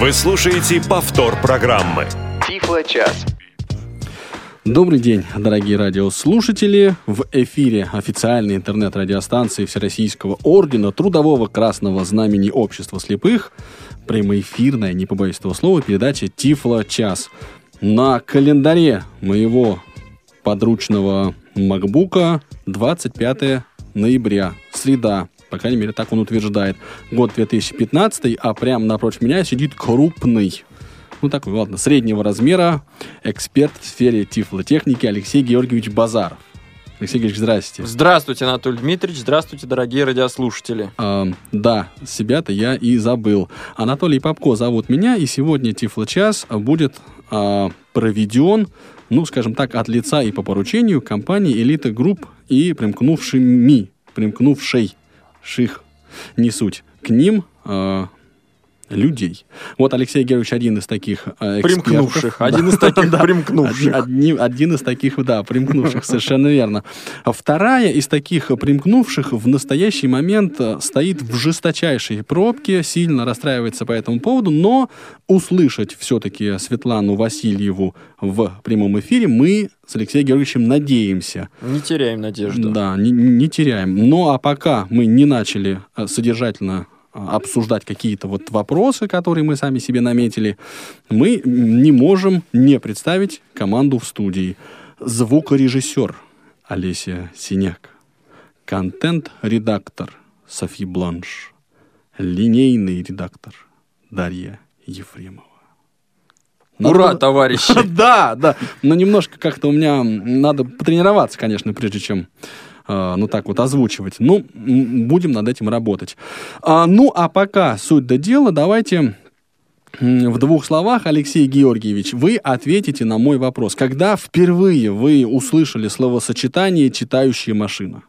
Вы слушаете повтор программы. Тифло-час. Добрый день, дорогие радиослушатели. В эфире официальной интернет-радиостанции Всероссийского ордена Трудового Красного Знамени Общества Слепых прямоэфирная, не побоюсь этого слова, передача Тифло-час. На календаре моего подручного макбука 25 ноября, среда, по крайней мере, так он утверждает. Год 2015, а прямо напротив меня сидит крупный, ну такой, ладно, среднего размера эксперт в сфере тифлотехники Алексей Георгиевич Базаров. Алексей Георгиевич, здрасте. Здравствуйте, Анатолий Дмитриевич, здравствуйте, дорогие радиослушатели. А, да, себя-то я и забыл. Анатолий Попко зовут меня, и сегодня Тифло-час будет а, проведен, ну, скажем так, от лица и по поручению компании «Элита Групп» и примкнувшими, примкнувшей ших, не суть, к ним э, людей. Вот Алексей Георгиевич один из таких э, экспертов. Примкнувших. Да. Один из таких Да. примкнувших. Один, один из таких, да, примкнувших, совершенно верно. Вторая из таких примкнувших в настоящий момент э, стоит в жесточайшей пробке, сильно расстраивается по этому поводу, но услышать все-таки Светлану Васильеву в прямом эфире мы с Алексеем Георгиевичем надеемся. Не теряем надежду. Да, не, не теряем. Ну а пока мы не начали э, содержательно обсуждать какие-то вот вопросы, которые мы сами себе наметили, мы не можем не представить команду в студии. Звукорежиссер Олеся Синяк, контент-редактор Софи Бланш, линейный редактор Дарья Ефремова. Ура, Надо- товарищи! Да, да. Но немножко как-то у меня надо потренироваться, конечно, прежде чем ну так вот озвучивать. Ну, будем над этим работать. А, ну, а пока суть до дела, давайте в двух словах, Алексей Георгиевич, вы ответите на мой вопрос. Когда впервые вы услышали словосочетание «читающая машина»?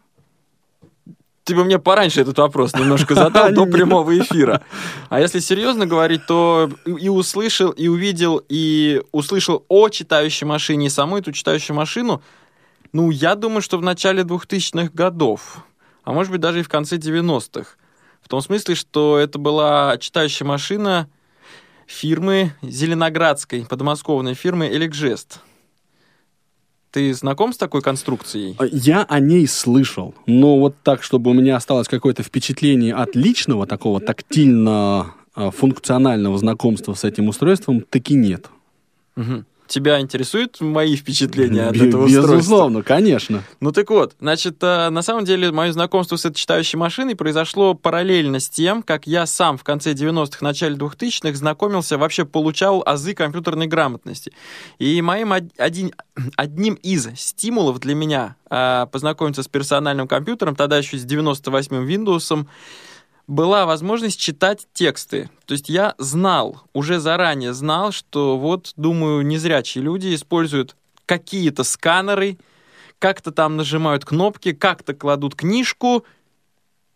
Ты бы мне пораньше этот вопрос немножко задал до прямого эфира. А если серьезно говорить, то и услышал, и увидел, и услышал о читающей машине, и саму эту читающую машину, ну, я думаю, что в начале 2000-х годов, а может быть даже и в конце 90-х. В том смысле, что это была читающая машина фирмы Зеленоградской, подмосковной фирмы «Элекжест». Ты знаком с такой конструкцией? Я о ней слышал, но вот так, чтобы у меня осталось какое-то впечатление от личного, такого тактильно-функционального знакомства с этим устройством, таки нет. Мгм. Тебя интересуют мои впечатления от этого устройства? Безусловно, конечно. Ну так вот, значит, э, на самом деле мое знакомство с этой читающей машиной произошло параллельно с тем, как я сам в конце 90-х, начале 2000-х знакомился, вообще получал азы компьютерной грамотности. И моим од- один, одним из стимулов для меня э, познакомиться с персональным компьютером, тогда еще с 98-м Windows, была возможность читать тексты. То есть я знал, уже заранее знал, что вот, думаю, незрячие люди используют какие-то сканеры, как-то там нажимают кнопки, как-то кладут книжку,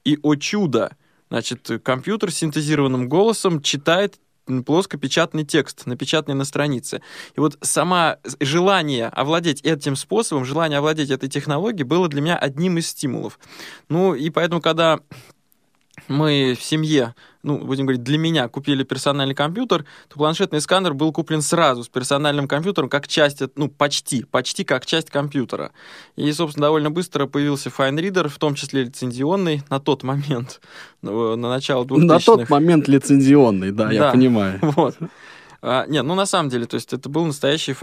и, о чудо, значит, компьютер синтезированным голосом читает плоскопечатный текст, напечатанный на странице. И вот сама желание овладеть этим способом, желание овладеть этой технологией было для меня одним из стимулов. Ну, и поэтому, когда мы в семье, ну, будем говорить, для меня купили персональный компьютер, то планшетный сканер был куплен сразу с персональным компьютером как часть, ну, почти, почти как часть компьютера. И, собственно, довольно быстро появился FineReader, в том числе лицензионный, на тот момент, ну, на начало 2000-х. На тот момент лицензионный, да, я Да. понимаю. Вот. А, нет, ну на самом деле, то есть это был настоящий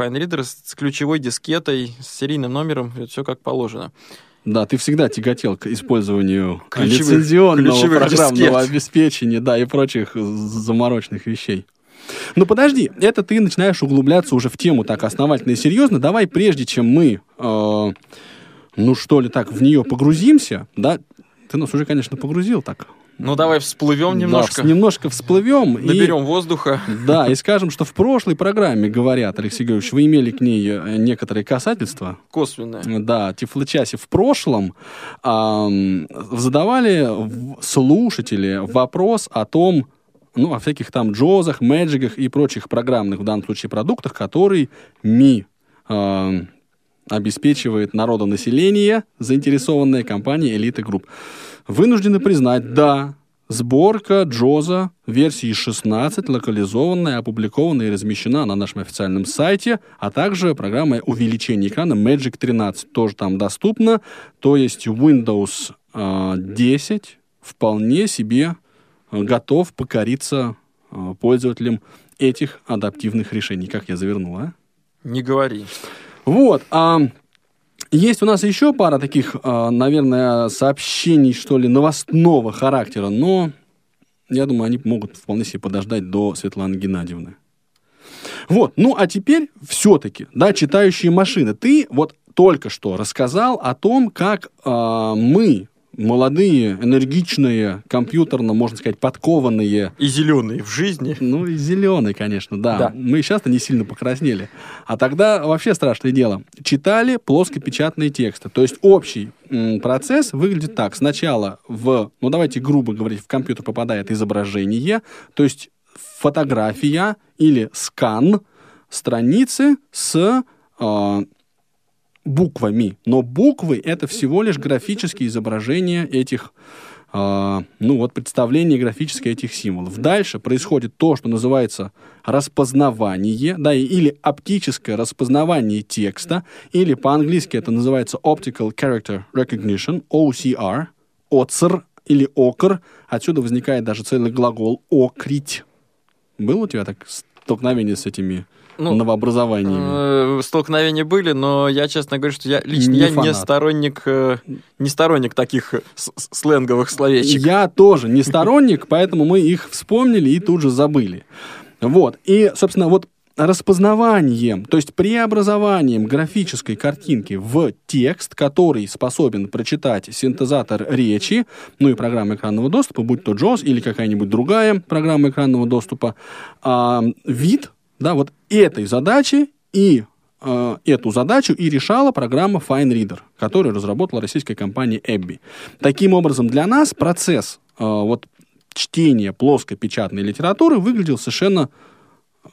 с, с ключевой дискетой, с серийным номером, все как положено. Да, ты всегда тяготел к использованию Ключевых- лицензионного ключевых программного дискет. обеспечения, да, и прочих замороченных вещей. Ну подожди, это ты начинаешь углубляться уже в тему так основательно и серьезно. Давай, прежде чем мы, э, ну что ли, так в нее погрузимся, да, ты нас уже, конечно, погрузил так. Ну давай всплывем немножко, Да, немножко всплывем. и- наберем воздуха. Да, и скажем, что в прошлой программе, говорят, Алексей Георгиевич, вы имели к ней э, некоторые касательства. Косвенное. Да, Тифлочасе в прошлом ам, задавали слушатели вопрос о том, ну, о всяких там джозах, мэджиках и прочих программных, в данном случае, продуктах, которые МИ ам, обеспечивает народонаселение, заинтересованная компания «Элита Групп». Вынуждены признать, да, сборка JAWS а версии 16, локализованная, опубликована и размещена на нашем официальном сайте, а также программа увеличения экрана Magic 13 тоже там доступна. То есть Windows э, 10 вполне себе э, готов покориться э, пользователям этих адаптивных решений. Как я завернул, а? Не говори. Вот. А, есть у нас еще пара таких, а, наверное, сообщений, что ли, новостного характера, но я думаю, они могут вполне себе подождать до Светланы Геннадьевны. Вот, ну а теперь все-таки, да, читающие машины. Ты вот только что рассказал о том, как э, мы молодые, энергичные, компьютерно, можно сказать, подкованные. И зеленые в жизни. Ну, и зеленые, конечно, да. да. Мы сейчас-то не сильно покраснели. А тогда вообще страшное дело. Читали плоскопечатные тексты. То есть общий процесс выглядит так. Сначала в, ну давайте грубо говорить, в компьютер попадает изображение, то есть фотография или скан страницы с э, буквами. Но буквы — это всего лишь графические изображения этих э, ну вот представление графическое этих символов. Дальше происходит то, что называется распознавание, да, или оптическое распознавание текста, или по-английски это называется Optical Character Recognition, OCR, OCR или OCR. Отсюда возникает даже целый глагол «окрить». Было у тебя так столкновение с этими ну, новообразованиями? Э, столкновения были, но я честно говорю, что я лично не я не сторонник, э, не сторонник таких сленговых словечек. Я тоже не сторонник, поэтому мы их вспомнили и тут же забыли. Вот. И, собственно, вот распознаванием, то есть преобразованием графической картинки в текст, который способен прочитать синтезатор речи, ну и программа экранного доступа, будь то JAWS или какая-нибудь другая программа экранного доступа, а, вид да, вот этой задачи и э, эту задачу и решала программа FineReader, которую разработала российская компания Ebby. Таким образом, для нас процесс э, вот чтения плоскопечатной литературы выглядел совершенно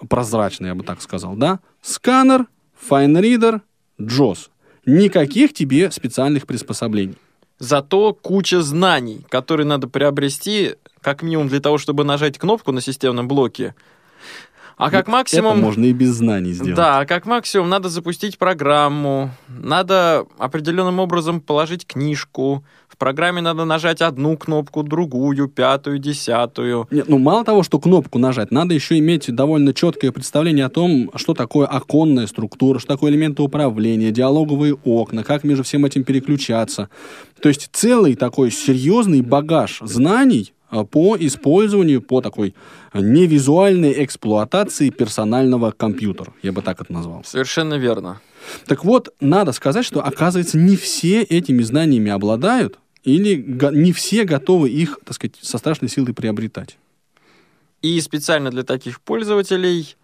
прозрачно, я бы так сказал, да? Сканер, FineReader, JOS. Никаких тебе специальных приспособлений. Зато куча знаний, которые надо приобрести, как минимум для того, чтобы нажать кнопку на системном блоке, а как максимум... Это можно и без знаний сделать. Да, как максимум надо запустить программу, надо определенным образом положить книжку, в программе надо нажать одну кнопку, другую, пятую, десятую. Нет, ну мало того, что кнопку нажать, надо еще иметь довольно четкое представление о том, что такое оконная структура, что такое элементы управления, диалоговые окна, как между всем этим переключаться. То есть целый такой серьезный багаж знаний, по использованию, по такой невизуальной эксплуатации персонального компьютера. Я бы так это назвал. Совершенно верно. Так вот, надо сказать, что, оказывается, не все этими знаниями обладают, или не все готовы их, так сказать, со страшной силой приобретать. И специально для таких пользователей...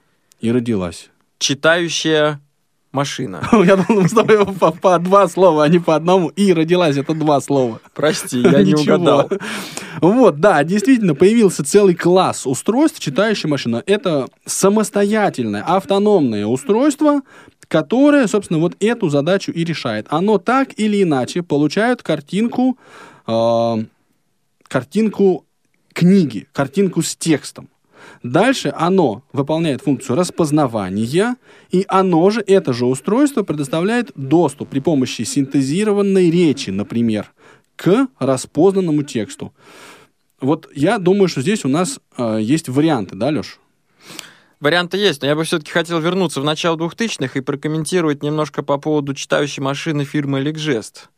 И родилась. Читающая машина. Я думал, с тобой по, по два слова, а не по одному. И родилась это два слова. Прости, я не угадал. Вот, да, действительно, появился целый класс устройств, читающая машина. Это самостоятельное, автономное устройство, которое, собственно, вот эту задачу и решает. Оно так или иначе получает картинку, э, картинку книги, картинку с текстом. Дальше оно выполняет функцию распознавания, и оно же, это же устройство, предоставляет доступ при помощи синтезированной речи, например, к распознанному тексту. Вот я думаю, что здесь у нас э, есть варианты, да, Леш? Варианты есть, но я бы все-таки хотел вернуться в начало 2000-х и прокомментировать немножко по поводу читающей машины фирмы Ликжест.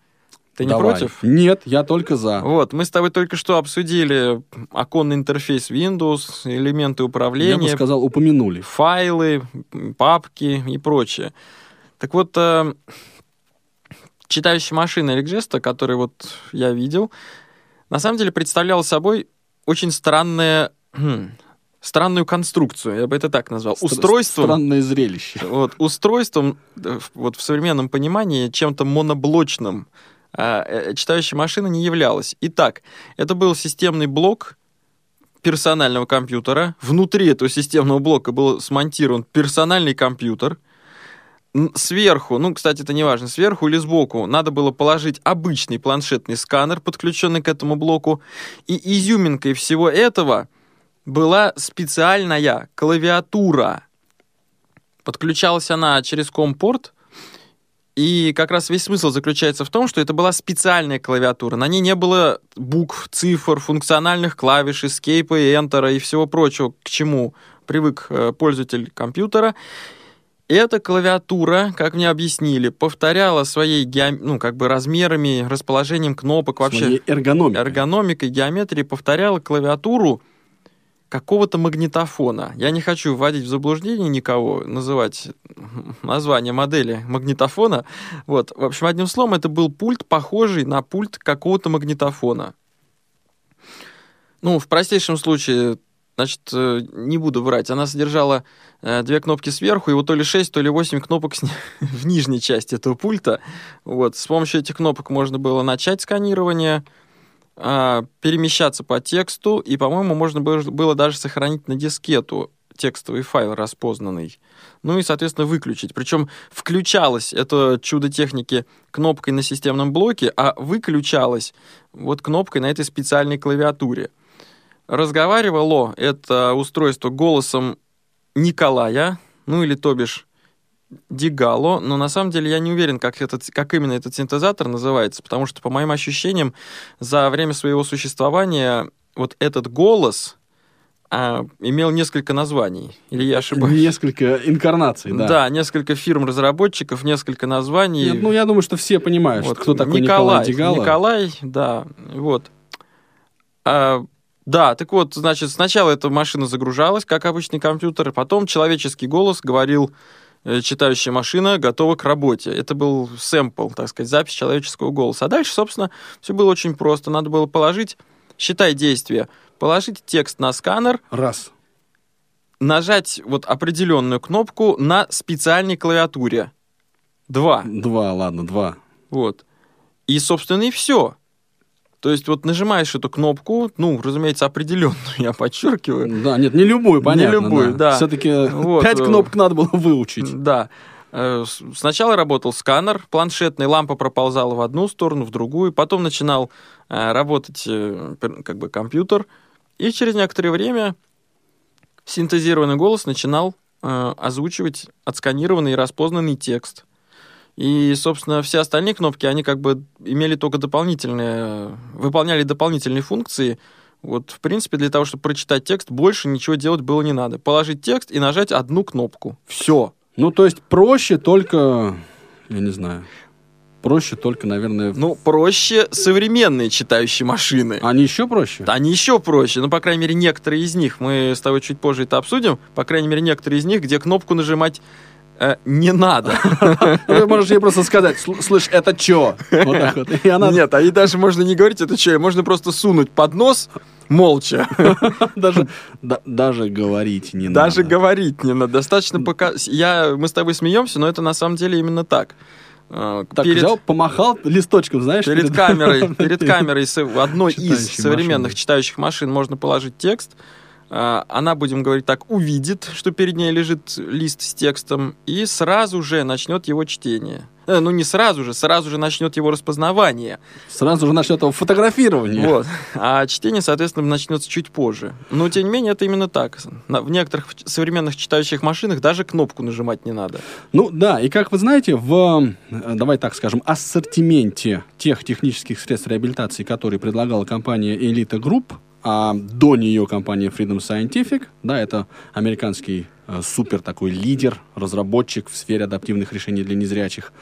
Ты не Давай. против? Нет, я только за. Вот, мы с тобой только что обсудили оконный интерфейс Windows, элементы управления. Я бы сказал, упомянули. Файлы, папки и прочее. Так вот, э, читающая машина Эликжеста, который вот я видел, на самом деле представляла собой очень странное хм, странную конструкцию, я бы это так назвал. Стр- устройством... Странное зрелище. Вот, устройством, э, вот в современном понимании, чем-то моноблочным, а, э, читающая машина не являлась. Итак, это был системный блок персонального компьютера. Внутри этого системного блока был смонтирован персональный компьютер. сверху, ну, кстати, это не важно, сверху или сбоку, надо было положить обычный планшетный сканер, подключенный к этому блоку, и изюминкой всего этого была специальная клавиатура. Подключалась она через компорт, и как раз весь смысл заключается в том, что это была специальная клавиатура. На ней не было букв, цифр, функциональных клавиш, escape и enter и всего прочего, к чему привык э, пользователь компьютера. Эта клавиатура, как мне объяснили, повторяла своей геом... ну, как бы размерами, расположением кнопок, вообще Своей эргономикой. эргономикой, геометрией повторяла клавиатуру какого-то магнитофона. Я не хочу вводить в заблуждение никого, называть название модели магнитофона. Вот. В общем, одним словом, это был пульт, похожий на пульт какого-то магнитофона. Ну, в простейшем случае, значит, э, не буду врать, она содержала э, две кнопки сверху, и вот то ли 6, то ли 8 кнопок в нижней части этого пульта. Вот. С помощью этих кнопок можно было начать сканирование, а, перемещаться по тексту, и, по-моему, можно было даже сохранить на дискету текстовый файл распознанный. Ну и, соответственно, выключить. Причем включалось это чудо техники кнопкой на системном блоке, а выключалось вот кнопкой на этой специальной клавиатуре. Разговаривало это устройство голосом Николая, ну или то бишь Дигало, но на самом деле я не уверен, как, этот, как именно этот синтезатор называется, потому что, по моим ощущениям, за время своего существования вот этот голос а, имел несколько названий. Или я ошибаюсь? Несколько инкарнаций, да. Да, несколько фирм-разработчиков, несколько названий. Нет, ну, я думаю, что все понимают, Вот, кто такой Николай, Николай, Дигало. Николай, да, вот. А, да, так вот, значит, сначала эта машина загружалась, как обычный компьютер, потом человеческий голос говорил, читающая машина готова к работе. Это был сэмпл, так сказать, запись человеческого голоса. А дальше, собственно, все было очень просто. Надо было положить, считай действие, положить текст на сканер, Раз. нажать вот определенную кнопку на специальной клавиатуре. Два. Два, ладно, два. Вот. И, собственно, и все. То есть вот нажимаешь эту кнопку, ну, разумеется, определенную, я подчеркиваю. Да, нет, не любую, понятно. любую, да. Все-таки Вот, пять э, кнопок надо было выучить. Да. Э, Сначала работал сканер планшетный, лампа проползала в одну сторону, в другую, потом начинал э, работать как бы компьютер, и через некоторое время синтезированный голос начинал озвучивать отсканированный и распознанный текст. И, собственно, все остальные кнопки, они как бы имели только дополнительные, выполняли дополнительные функции. Вот, в принципе, для того, чтобы прочитать текст, больше ничего делать было не надо. Положить текст и нажать одну кнопку. Все. Ну, то есть проще только, я не знаю, проще только, наверное... Ну, проще современные читающие машины. Они еще проще? Они еще проще, ну, по крайней мере, некоторые из них. Мы с тобой чуть позже это обсудим. По крайней мере, некоторые из них, где кнопку нажимать э, не надо. Ты можешь ей просто сказать, «Сл- слышь, это чё? Вот так вот. И она Нет, а и даже можно не говорить это что, можно просто сунуть под нос молча. даже, да- даже говорить не Даже надо. говорить не надо. Достаточно пока... Я, мы с тобой смеемся, но это на самом деле именно так. Э, Так, перед- взял, помахал листочком, знаешь? Перед камерой, перед камерой одной из современных машины. читающих машин можно положить текст. А, Она, будем говорить так, увидит, что перед ней лежит лист с текстом, и сразу же начнет его чтение. Э, Ну, не сразу же, сразу же начнет его распознавание. Сразу же начнет его фотографирование. Вот. А чтение, соответственно, начнется чуть позже. Но, тем не менее, это именно так. В некоторых современных читающих машинах даже кнопку нажимать не надо. Ну да, и как вы знаете, в, э, давай так скажем, ассортименте тех технических средств реабилитации, которые предлагала компания Elite Group, а до нее компания Freedom Scientific, да, это американский э, супер такой лидер, разработчик в сфере адаптивных решений для незрячих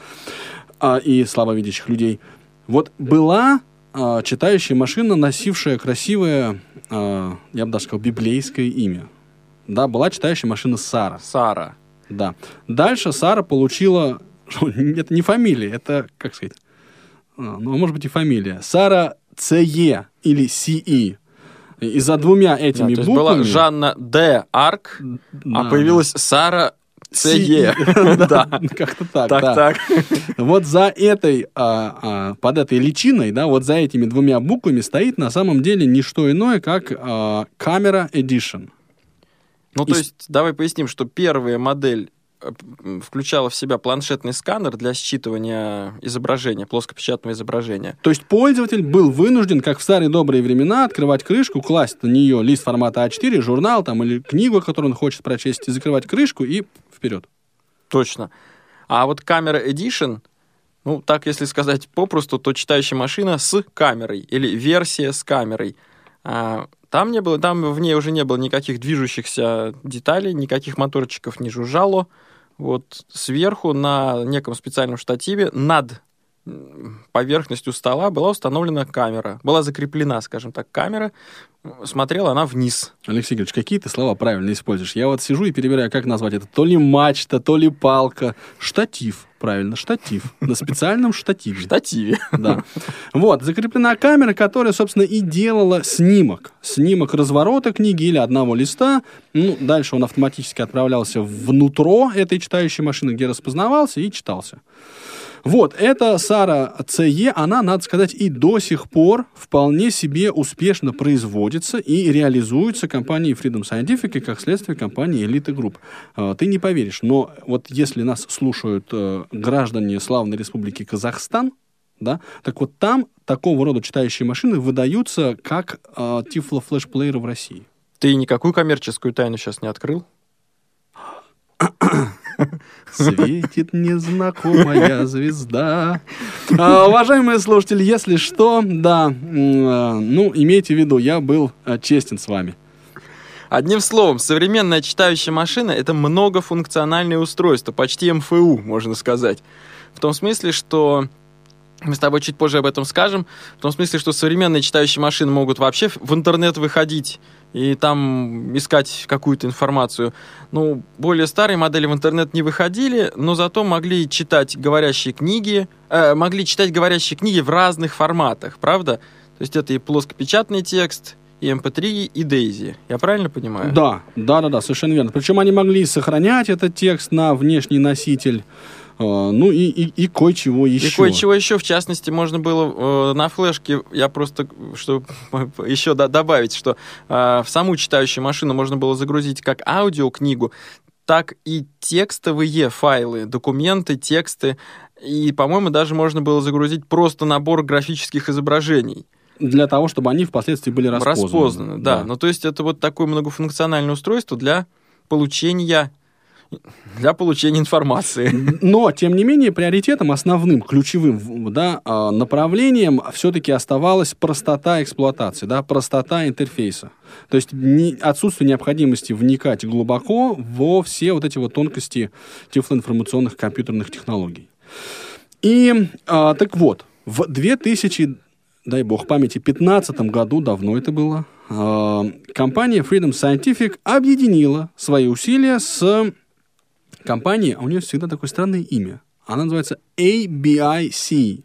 а, и слабовидящих людей. Вот была а, читающая машина, носившая красивое, а, я бы даже сказал, библейское имя. Да, была читающая машина Сара. Сара. Да. Дальше Сара получила... Это не фамилия, это, как сказать... Ну, может быть и фамилия. Сара ЦЕ или СИИ. И за двумя Да, этими есть буквами... была Жанна Д. Арк, Да, а появилась Сара. Ц.Е. Да. Как-то так, Так, да. так. Вот за этой, а, а, под этой личиной, да, вот за этими двумя буквами стоит на самом деле не что иное, как а, камера Edition. Ну, то И есть, давай поясним, что первая модель включала в себя планшетный сканер для считывания изображения, плоскопечатного изображения. То есть пользователь был вынужден, как в старые добрые времена, открывать крышку, класть на нее лист формата А4, журнал там или книгу, которую он хочет прочесть, и закрывать крышку и вперед. Точно. А вот камера Edition, ну, так если сказать попросту, то читающая машина с камерой или версия с камерой. А, там не было, там в ней уже не было никаких движущихся деталей, никаких моторчиков не жужжало. Вот сверху на неком специальном штативе над поверхностью стола была установлена камера. Была закреплена, скажем так, камера. Смотрела она вниз. Алексей Игоревич, какие ты слова правильно используешь? Я вот сижу и перебираю, как назвать это. То ли мачта, то ли палка. Штатив, правильно, штатив. На специальном штативе. Штативе. Да. Вот, закреплена камера, которая, собственно, и делала снимок. Снимок разворота книги или одного листа. Ну, дальше он автоматически отправлялся внутрь этой читающей машины, где распознавался и читался. Вот, эта Сара CE, она, надо сказать, и до сих пор вполне себе успешно производится и реализуется компанией Freedom Scientific и, как следствие, компанией Elite Group. А, Ты не поверишь, но вот если нас слушают э, граждане славной республики Казахстан, да, так вот там такого рода читающие машины выдаются как э, тифло-флешплееры в России. Ты никакую коммерческую тайну сейчас не открыл? Светит незнакомая звезда. А, уважаемые слушатели, если что, да, э, ну, имейте в виду, я был э, честен с вами. Одним словом, современная читающая машина — это многофункциональное устройство, почти МФУ, можно сказать. В том смысле, что мы с тобой чуть позже об этом скажем. В том смысле, что современные читающие машины могут вообще в- интернет выходить и там искать какую-то информацию. Ну, более старые модели в интернет не выходили, но зато могли читать говорящие книги, э, могли читать говорящие книги в разных форматах, правда? То есть это и плоскопечатный текст, и MP3, и Daisy. Я правильно понимаю? Да, да, да, да, совершенно верно. Причем они могли сохранять этот текст на внешний носитель, ну и, и, и кое-чего еще. И кое-чего еще, в частности, можно было э, на флешке, я просто, чтобы еще до- добавить, что э, в саму читающую машину можно было загрузить как аудиокнигу, так и текстовые файлы, документы, тексты. И, по-моему, даже можно было загрузить просто набор графических изображений. Для того, чтобы они впоследствии были распознаны. Распознаны, да. Ну, то есть это вот такое многофункциональное устройство для получения для получения информации. Но, тем не менее, приоритетом, основным, ключевым да, а, направлением все-таки оставалась простота эксплуатации, да, простота интерфейса. То есть не- отсутствие необходимости вникать глубоко во все вот эти вот тонкости тифлоинформационных компьютерных технологий. И, а, так вот, в 2000, дай бог памяти, 2015 году, давно это было, а, компания Freedom Scientific объединила свои усилия с компании, а у нее всегда такое странное имя. Она называется ABIC.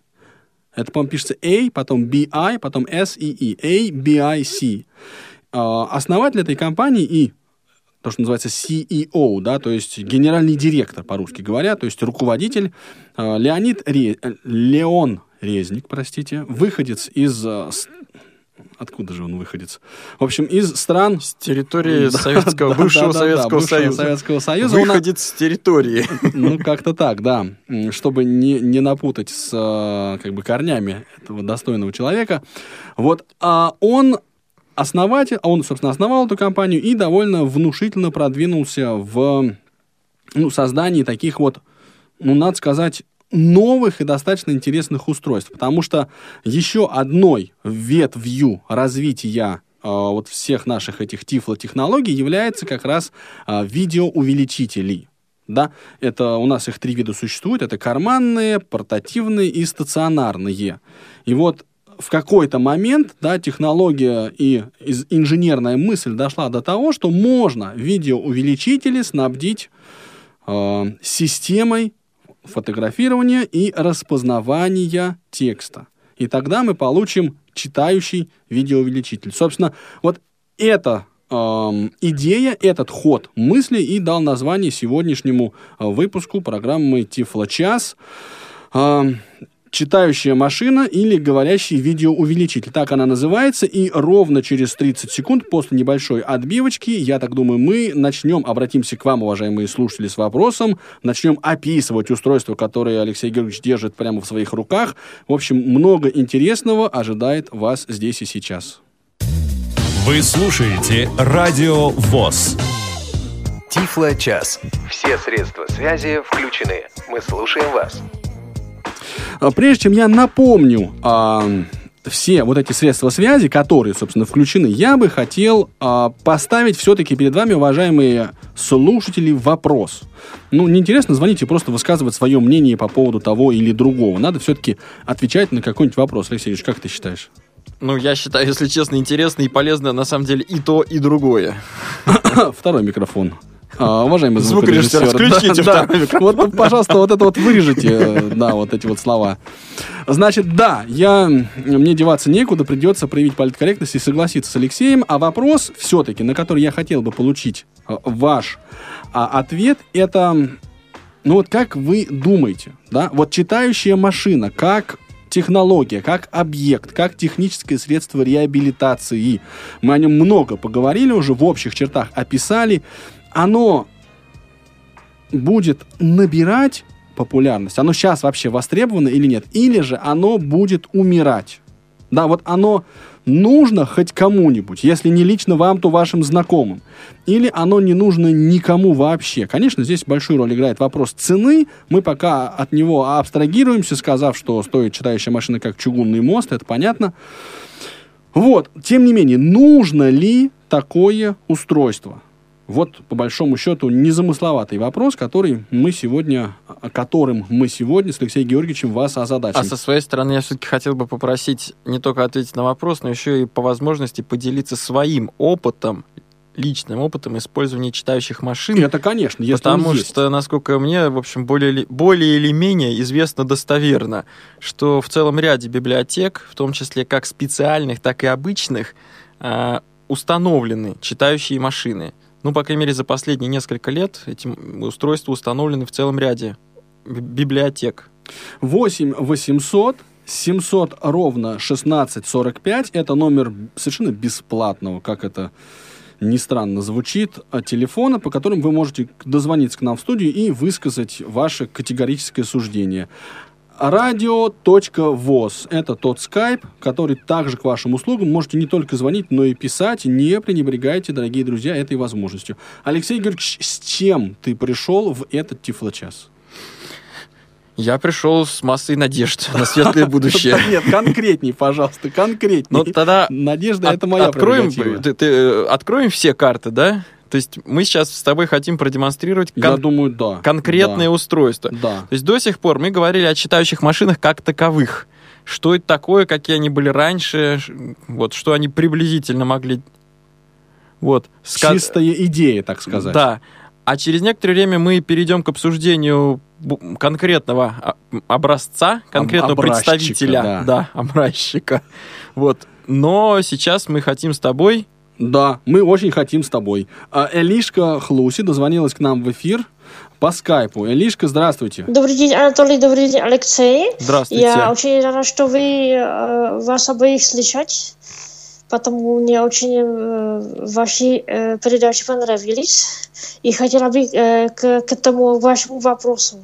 Это, по-моему, пишется A, потом BI, потом SEE. ABIC. А, Основатель этой компании и то, что называется CEO, да, то есть генеральный директор, по-русски говоря, то есть руководитель а, Леонид Ре- Леон Резник, простите, выходец из... Откуда же он выходец? В общем, из стран... С территории Да, Советского, да, бывшего да, Советского бывшего Союза. Советского Союза. Он Выходит с территории. ну, как-то так, да. Чтобы не, не напутать с э, как бы корнями этого достойного человека. Вот, а он основатель, а он, собственно, основал эту компанию и довольно внушительно продвинулся в ну, создании таких вот, ну, надо сказать, новых и достаточно интересных устройств. Потому что еще одной ветвью развития э, вот всех наших этих тифлотехнологий является как раз э, видеоувеличители. Да, это у нас их три вида существует. Это карманные, портативные и стационарные. И вот в какой-то момент, да, технология и инженерная мысль дошла до того, что можно видеоувеличители снабдить э, системой фотографирования и распознавания текста. И тогда мы получим читающий видеоувеличитель. Собственно, вот эта эм, идея, этот ход мысли и дал название сегодняшнему э, выпуску программы Тифло Час. Читающая машина или говорящий видеоувеличитель. Так она называется. И ровно через 30 секунд после небольшой отбивочки, я так думаю, мы начнем, обратимся к вам, уважаемые слушатели, с вопросом, начнем описывать устройство, которое Алексей Георгиевич держит прямо в своих руках. В общем, много интересного ожидает вас здесь и сейчас. Вы слушаете Радио ВОЗ. Тифло-час. Все средства связи включены. Мы слушаем вас. А, Прежде чем я напомню а, все вот эти средства связи, которые, собственно, включены, я бы хотел а, поставить все-таки перед вами, уважаемые слушатели, вопрос. Ну, неинтересно звоните, просто высказывать свое мнение по поводу того или другого. Надо все-таки отвечать на какой-нибудь вопрос. Алексей Ильич, как ты считаешь? Ну, я считаю, если честно, интересно и полезно, на самом деле, и то, и другое. Второй микрофон. А, уважаемый Звукорежиссер, звукорежиссер. включите да, да. Вот, пожалуйста, вот это вот вырежите, э, да, вот эти вот слова. Значит, да, я, мне деваться некуда, придется проявить политкорректность и согласиться с Алексеем. А вопрос, все-таки, на который я хотел бы получить э, ваш а, ответ, это, ну вот как вы думаете, да, вот читающая машина, как технология, как объект, как техническое средство реабилитации. Мы о нем много поговорили уже, в общих чертах описали. Оно будет набирать популярность, оно сейчас вообще востребовано или нет, или же оно будет умирать. Да, вот оно нужно хоть кому-нибудь, если не лично вам, то вашим знакомым. Или оно не нужно никому вообще. Конечно, здесь большую роль играет вопрос цены. Мы пока от него абстрагируемся, сказав, что стоит читающая машина как чугунный мост, это понятно. Вот, тем не менее, нужно ли такое устройство? Вот, по большому счету, незамысловатый вопрос, который мы сегодня, которым мы сегодня с Алексеем Георгиевичем вас озадачим. А со своей стороны я все-таки хотел бы попросить не только ответить на вопрос, но еще и по возможности поделиться своим опытом, личным опытом использования читающих машин. Это, конечно, если Потому он есть. что, насколько мне, в общем, более, или- более или менее известно достоверно, что в целом ряде библиотек, в том числе как специальных, так и обычных, а, установлены читающие машины. Ну, по крайней мере, за последние несколько лет эти устройства установлены в целом ряде би- библиотек. 8 800 700 ровно 1645. Это номер совершенно бесплатного, как это ни странно звучит, а, телефона, по которым вы можете дозвониться к нам в студию и высказать ваше категорическое суждение. Радио.воз – это тот скайп, который также к вашим услугам можете не только звонить, но и писать. Не пренебрегайте, дорогие друзья, этой возможностью. Алексей Георгиевич, с чем ты пришел в этот тифлочас? Я пришел с массой надежд на светлое будущее. Нет, конкретней, пожалуйста, конкретней. Ну, тогда Надежда это моя откроем, э, откроем все карты, да? То есть мы сейчас с тобой хотим продемонстрировать Я кон- думаю, да. конкретное устройство. Да. да. То есть до сих пор мы говорили о читающих машинах как таковых. Что это такое, какие они были раньше, вот, что они приблизительно могли... Вот. ска- Чистая идея, так сказать. Да. А через некоторое время мы перейдем к обсуждению конкретного образца, конкретного образчика, представителя, да. да, образчика. Вот. Но сейчас мы хотим с тобой Да, мы очень хотим с тобой. А, Элишка Хлуси дозвонилась к нам в эфир по скайпу. Элишка, здравствуйте. Добрый день, Анатолий, добрый день, Алексей. Здравствуйте. Я очень рада, что вы э, вас обоих слышать, потому мне очень э, ваши э, передачи понравились. И хотела бы э, к, к этому вашему вопросу.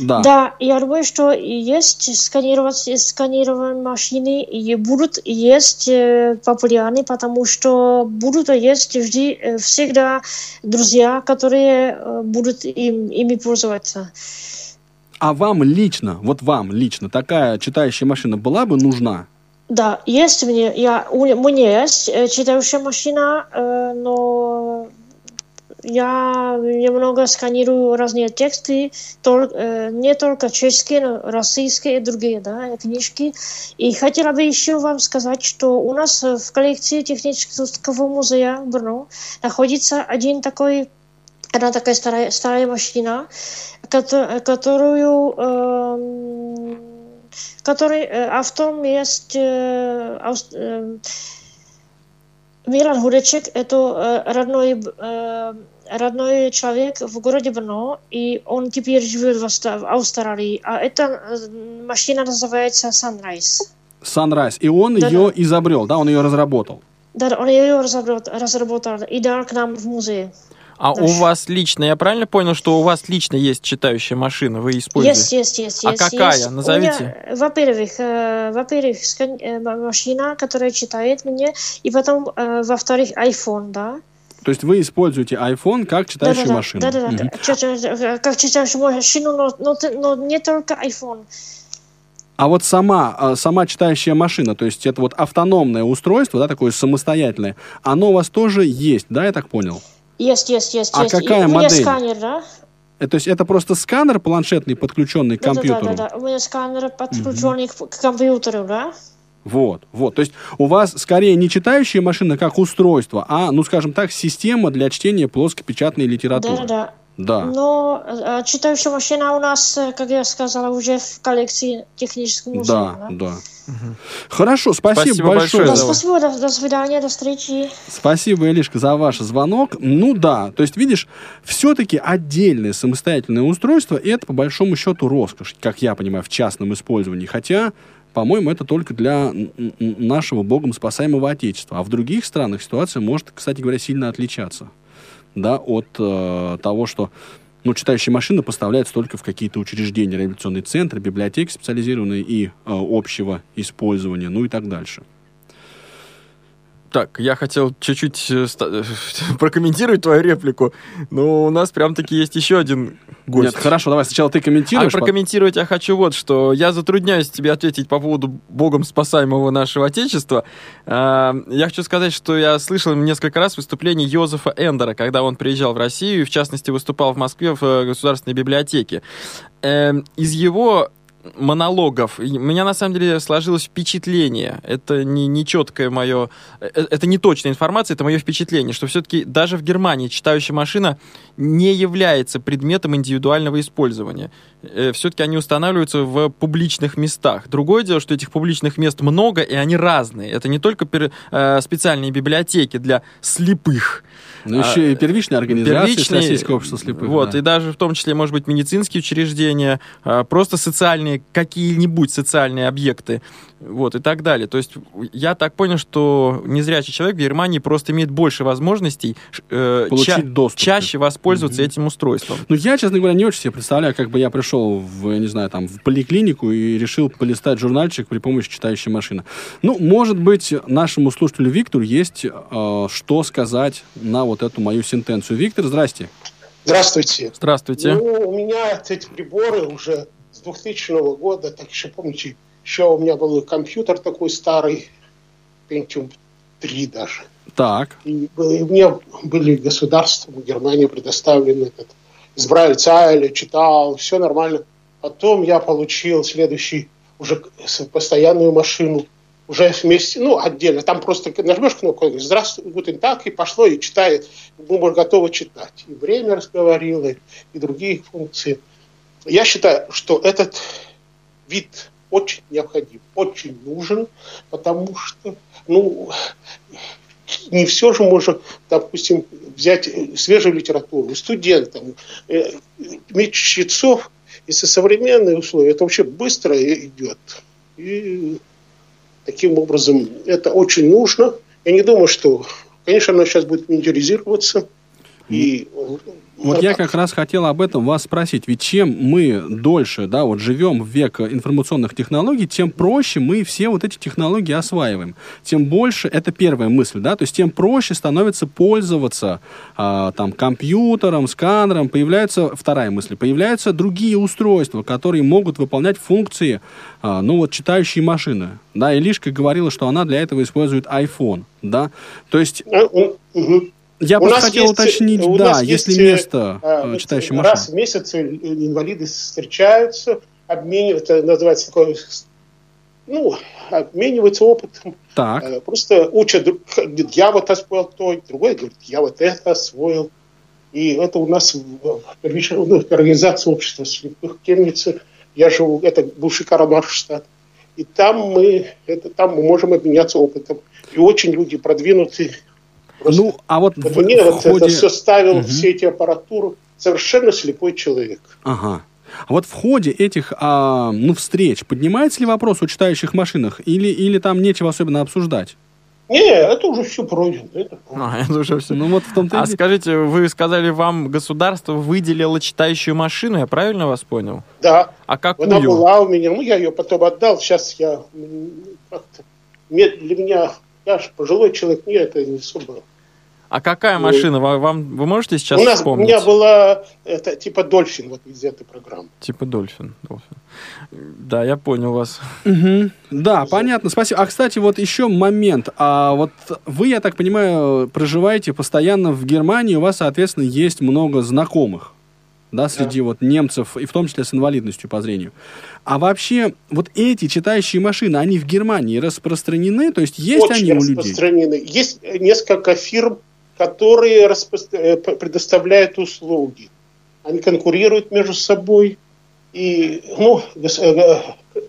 Да. Да, я думаю, что есть сканировать, сканированные машины и будут есть популярны, потому что будут есть вжди- всегда друзья, которые будут им, ими пользоваться. А вам лично, вот вам лично, такая читающая машина была бы нужна? Да, есть мне, я, у, мне есть э, читающая машина, э, но я немного сканирую разные тексты, тол- э, не только чешские, но российские и другие да, э, книжки. И хотела бы еще вам сказать, что у нас э, в коллекции Технического музея Брно находится один такой одна такая старая, старая машина, кото- которую эм, который есть э, аус- э, Миран Худечек – это э, родной, э, родной человек в городе Брно, и он теперь живет в, Австралии. А эта э, машина называется Sunrise. Sunrise. И он Да-да. ее изобрел, да, он ее разработал. Да, он ее разработал, разработал и дал к нам в музей. А у вас лично, я правильно понял, что у вас лично есть читающая машина, вы используете? Есть, есть, есть. А есть, какая? есть. Назовите. меня, во-первых, э, во-первых, скан- э, машина, которая читает мне, и потом, э, во-вторых, iPhone, да. То есть вы используете iPhone как читающую Да-да-да, машину. Да-да-да, Мгм. как читающую- как читающую машину, но, но, но не только iPhone. А вот сама, а, сама читающая машина, то есть это вот автономное устройство, да, такое самостоятельное, оно у вас тоже есть, да, я так понял? Есть, есть, есть, А есть. И какая у меня модель? сканер, да? Э, То есть это просто сканер планшетный, подключенный к Да, да, да, компьютеру? да, да. У меня сканер подключенный к, к компьютеру, да? Вот, вот. То есть у вас скорее не читающая машина как устройство, а, ну, скажем так, система для чтения плоскопечатной литературы. Да, да, да. Да. Но э, читающая машина у нас, э, как я сказала, уже в коллекции технического музея. Да, да. Хорошо, спасибо, Спасибо большое. большое Да, спасибо, до, до свидания, до встречи. Спасибо, Илишка, за ваш звонок. Ну да, то есть, видишь, все-таки отдельное самостоятельное устройство, и это, по большому счету, роскошь, как я понимаю, в частном использовании. Хотя, по-моему, это только для нашего богом спасаемого Отечества. А в других странах ситуация может, кстати говоря, сильно отличаться да, от э, того, что ну, читающие машины поставляются только в какие-то учреждения, реабилитационные центры, библиотеки специализированные и э, общего использования, ну и так дальше. Так, я хотел чуть-чуть э, прокомментировать твою реплику, но у нас прям-таки есть еще один гость. Нет, хорошо, давай сначала ты А комментируешь. потом- прокомментировать я хочу вот, что я затрудняюсь тебе ответить по поводу богом спасаемого нашего Отечества. А, Я хочу сказать, что я слышал несколько раз выступление Йозефа Эндера, когда он приезжал в Россию и, в частности, выступал в Москве в э, Государственной библиотеке. Эм, Из его монологов. У меня на самом деле сложилось впечатление. Это не, не четкое мое... э, Это не точная информация, это мое впечатление, что все-таки даже в Германии читающая машина не является предметом индивидуального использования. Все-таки они устанавливаются в публичных местах. Другое дело, что этих публичных мест много, и они разные. Это не только э, специальные библиотеки для слепых, Ну, еще и первичная организация а, Первичные, Российского общества слепых. Вот, да. и даже в том числе, может быть, медицинские учреждения, а, просто социальные, какие-нибудь социальные объекты, вот, и так далее. То есть я так понял, что незрячий человек в Германии просто имеет больше возможностей э, Получить ча- доступ. чаще воспользоваться этим устройством. Ну, я, честно говоря, не очень себе представляю, как бы я пришел в, я не знаю, там, в поликлинику и решил полистать журнальчик при помощи читающей машины. Ну, может быть, нашему слушателю Виктору есть э, что сказать на вот эту мою сентенцию. Виктор, здрасте. Здравствуйте. Здравствуйте. Ну, у меня эти приборы уже с 2000 года, так еще помните, еще у меня был компьютер такой старый, Pentium 3 даже. Так, И, и мне были государством Германии предоставлены этот Избраль Цайле, читал, все нормально. Потом я получил следующий уже постоянную машину, уже вместе, ну, отдельно. Там просто нажмешь кнопку, здравствуй, гутен так, и пошло, и читает. Мы уже готовы читать. И время разговорил, и, и другие функции. Я считаю, что этот вид очень необходим, очень нужен, потому что, ну, не все же можно, допустим, взять э, свежую литературу студентам, э, чтецов, если современные условия, это вообще быстро идет. И таким образом это очень нужно. Я не думаю, что, конечно, оно сейчас будет минимизироваться. И Вот я как раз хотел об этом вас спросить. Ведь чем мы дольше, да, вот живем в век информационных технологий, тем проще мы все вот эти технологии осваиваем. Тем больше, это первая мысль, да, то есть тем проще становится пользоваться а, там компьютером, сканером. Появляется вторая мысль, появляются другие устройства, которые могут выполнять функции, а, ну вот читающие машины. Да, и Лишка говорила, что она для этого использует iPhone, да. То есть А. я нас хотел есть, уточнить, да, если есть, э, место а, э, читающей Раз машины. в месяц инвалиды встречаются, обмениваются, это называется такое, ну, обмениваются опытом, Так, Э, просто учат, я вот освоил то, другой говорит, я вот это освоил. И это у нас в, в организации общества слепых Кемницы. Я живу, это бывший Карабахштадт. И там мы, это, там мы можем обменяться опытом. И очень люди продвинутые, Просто Ну, а вот вот в, мне в вот это все ставил, Мгм. все эти аппаратуры, совершенно слепой человек. Ага. А вот в ходе этих а, ну, встреч поднимается ли вопрос о читающих машинах? Или, или там нечего особенно обсуждать? Не, это уже все пройдено. это пройдено. А, это уже все. Ну вот в том-то А скажите, вы сказали, вам государство выделило читающую машину, я правильно вас понял? Да, А какую? она была у меня, ну я ее потом отдал, сейчас я для меня, я же пожилой человек, мне это не особо. А какая Ну, машина? Вы, вам, вы можете сейчас у нас, у вспомнить? меня была, это типа Дольфин вот из этой программы. Типа Дольфин. Дольфин. Да, я понял вас. Мгм. Да, понятно, спасибо. А, кстати, вот еще момент. А вот вы, я так понимаю, проживаете постоянно в Германии, у вас, соответственно, есть много знакомых, да, среди вот немцев, и в том числе с инвалидностью по зрению. А вообще, вот эти читающие машины, они в Германии распространены? То есть есть Очень они у людей? распространены. Есть несколько фирм, которые распро- э, предоставляют услуги. Они конкурируют между собой. И, ну, э, э,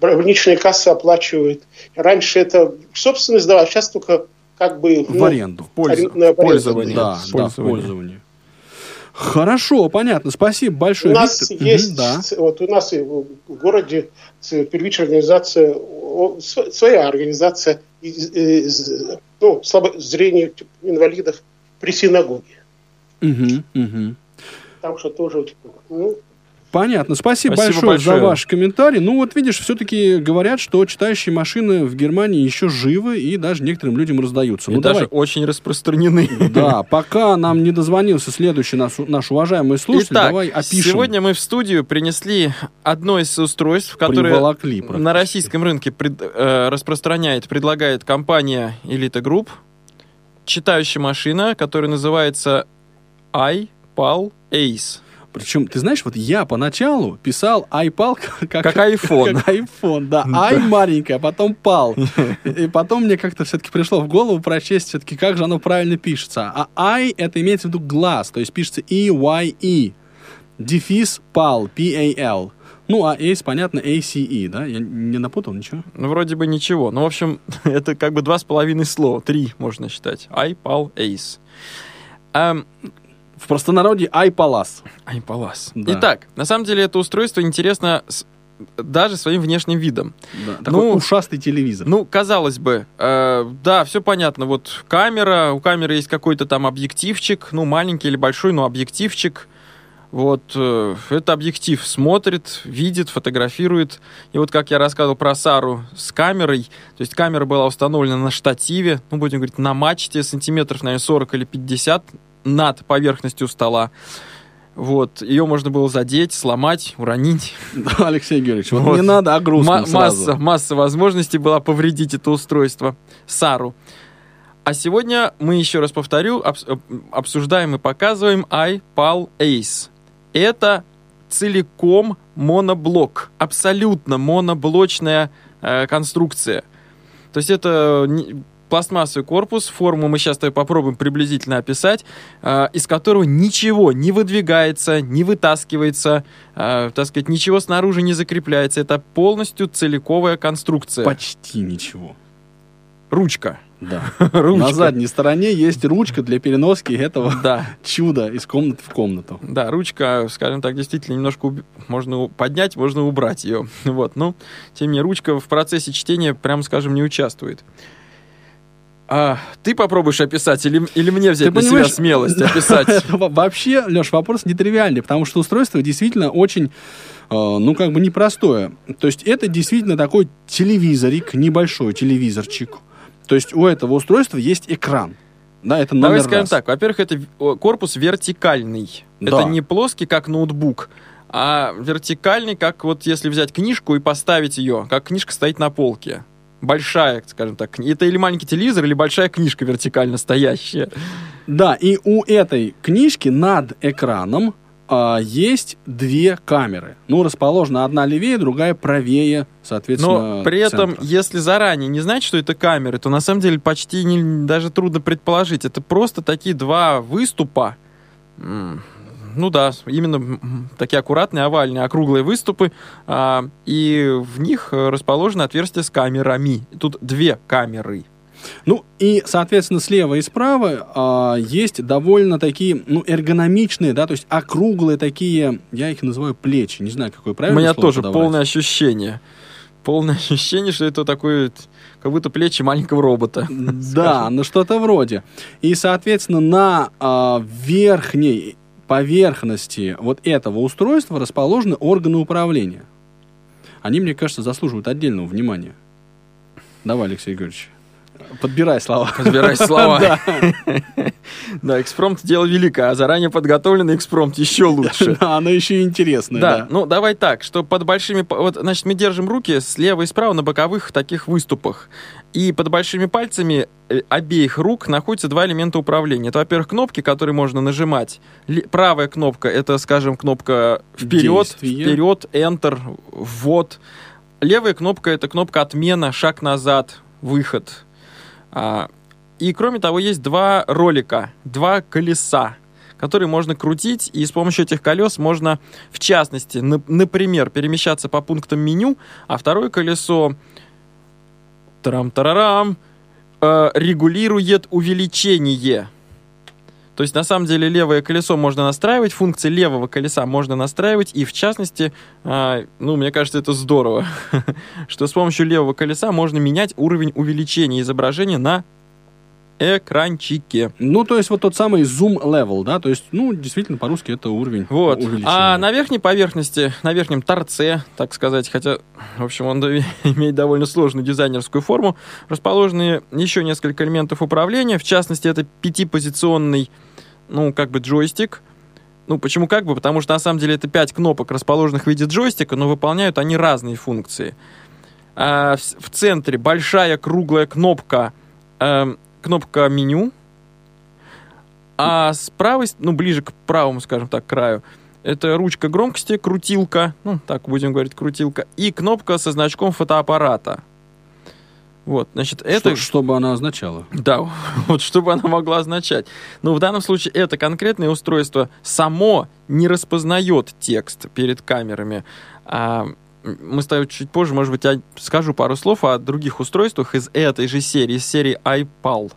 больничные кассы оплачивают. Раньше это собственность сдавали, сейчас только как бы... В ну, аренду. В пользу- арендное в пользование. Да, да, в пользование. Хорошо, понятно. Спасибо У большое. нас Виктор. есть, Мгм, да. вот у нас в городе первичная организация, своя организация из- из, ну, слабо, зрения типа, инвалидов при синагоге. Мгм, мгм. Там что тоже, типа, ну, Понятно. Спасибо, Спасибо большое, большое. за ваш комментарий. Ну, вот видишь, все-таки говорят, что читающие машины в Германии еще живы и даже некоторым людям раздаются. И ну, даже давай. очень распространены. Да, пока нам не дозвонился следующий наш, наш уважаемый слушатель, Итак, давай опишем. сегодня мы в студию принесли одно из устройств, которое на российском рынке пред- э, распространяет, предлагает компания Elite Group. Читающая машина, которая называется iPal Ace. Причем, ты знаешь, вот я поначалу писал iPal как, Как iPhone. Как iPhone, да. i маленькая, а потом пал. И потом мне как-то все-таки пришло в голову прочесть все-таки, как же оно правильно пишется. А i это имеется в виду глаз, то есть пишется E-Y-E. Дефис пал, P-A-L. Ну, а Ace, понятно, A-C-E, да? Я не напутал ничего? Ну, вроде бы ничего. Ну, в общем, это как бы два с половиной слова. Три можно считать. iPal Ace. Эм, В простонародье iPalas. iPalas. Да. Итак, на самом деле это устройство интересно с- даже своим внешним видом. Да, такой Ну, ушастый телевизор. Ну, казалось бы, э, да, все понятно. Вот камера, у камеры есть какой-то там объективчик, ну, маленький или большой, но объективчик. Вот э, это объектив смотрит, видит, фотографирует. И вот как я рассказывал про Сару с камерой, то есть камера была установлена на штативе, ну, будем говорить, на мачте сантиметров, наверное, 40 или 50 над поверхностью стола. Вот, ее можно было задеть, сломать, уронить. Да, Алексей Георгиевич, вот, Вот. не надо о грустном Ма- сразу. масса, масса возможностей была повредить это устройство Сару. А сегодня мы, еще раз повторю, э, обсуждаем и показываем iPal Ace. Это целиком моноблок, абсолютно моноблочная э, конструкция. То есть это пластмассовый корпус, форму мы сейчас попробуем приблизительно описать, э, из которого ничего не выдвигается, не вытаскивается, э, так сказать, ничего снаружи не закрепляется. Это полностью целиковая конструкция. Почти ничего. Ручка. Да. Ручка. На задней стороне есть ручка для переноски этого Да, чуда из комнаты в комнату. да, ручка, скажем так, действительно немножко уби- можно поднять, можно убрать ее. Вот, ну, тем не менее, ручка в процессе чтения, прямо скажем, не участвует. А ты попробуешь описать или, или мне взять Ты на себя смелость описать? это Вообще, Леш, вопрос нетривиальный, потому что устройство действительно очень, э, ну, как бы непростое. То есть это действительно такой телевизорик, небольшой телевизорчик. То есть у этого устройства есть экран. Да, это номер Давай скажем раз. так. Во-первых, это корпус вертикальный. Да. Это не плоский, как ноутбук, а вертикальный, как вот если взять книжку и поставить ее, как книжка стоит на полке. Большая, скажем так. Это или маленький телевизор, или большая книжка вертикально стоящая. Да, и у этой книжки над экраном а, есть две камеры. Ну, расположена одна левее, другая правее, соответственно, Но при этом, центра. если заранее не знать, что это камеры, то на самом деле почти не, даже трудно предположить. Это просто такие два выступа. Ну да, именно такие аккуратные, овальные, округлые выступы. а, и в них э, расположено отверстие с камерами. Тут две камеры. Ну, и, соответственно, слева и справа а, есть довольно такие, ну, эргономичные, да, то есть округлые такие, я их называю плечи, не знаю, какое У правильное меня тоже подобрать. полное ощущение. Полное ощущение, что это такое, как будто плечи маленького робота. Да, ну что-то вроде. И, соответственно, на а, верхней поверхности вот этого устройства расположены органы управления. Они, мне кажется, заслуживают отдельного внимания. Давай, Алексей Георгиевич, подбирай слова. Подбирай слова. Да. Экспромт дело великое, а заранее подготовленный экспромт еще лучше. Оно еще и интересное, Да, ну давай так, что под большими... Вот, значит, мы держим руки слева и справа на боковых таких выступах. И под большими пальцами э, обеих рук находятся два элемента управления. Это, во-первых, кнопки, которые можно нажимать. Правая кнопка — это, скажем, кнопка вперед, вперед, Enter, ввод. Левая кнопка — это кнопка отмена, шаг назад, выход. А, и, кроме того, есть два ролика, два колеса, которые можно крутить, и с помощью этих колес можно, в частности, на- например, перемещаться по пунктам меню, а второе колесо тарам-тарарам, э, регулирует увеличение. То есть, на самом деле, левое колесо можно настраивать, функции левого колеса можно настраивать, и, в частности, а, ну, мне кажется, это здорово, что с помощью левого колеса можно менять уровень увеличения изображения на экранчике. Ну, то есть вот тот самый zoom level, да, то есть, ну, действительно, по-русски это уровень Вот. А на верхней поверхности, на верхнем торце, так сказать, хотя, в общем, он имеет довольно сложную дизайнерскую форму, расположены еще несколько элементов управления. В частности, это пятипозиционный, ну, как бы джойстик. Ну, почему как бы? Потому что, на самом деле, это пять кнопок, расположенных в виде джойстика, но выполняют они разные функции. А, в центре большая круглая кнопка, эм, кнопка меню, а с правой, ну, ближе к правому, скажем так, краю, это ручка громкости, крутилка, ну, так будем говорить, крутилка, и кнопка со значком фотоаппарата. Вот, значит, это... Что, что бы она означала? Да, вот что бы она могла означать. Но в данном случае это конкретное устройство само не распознает текст перед камерами. А, мы с тобой чуть позже, может быть, я скажу пару слов о других устройствах из этой же серии, из серии iPal.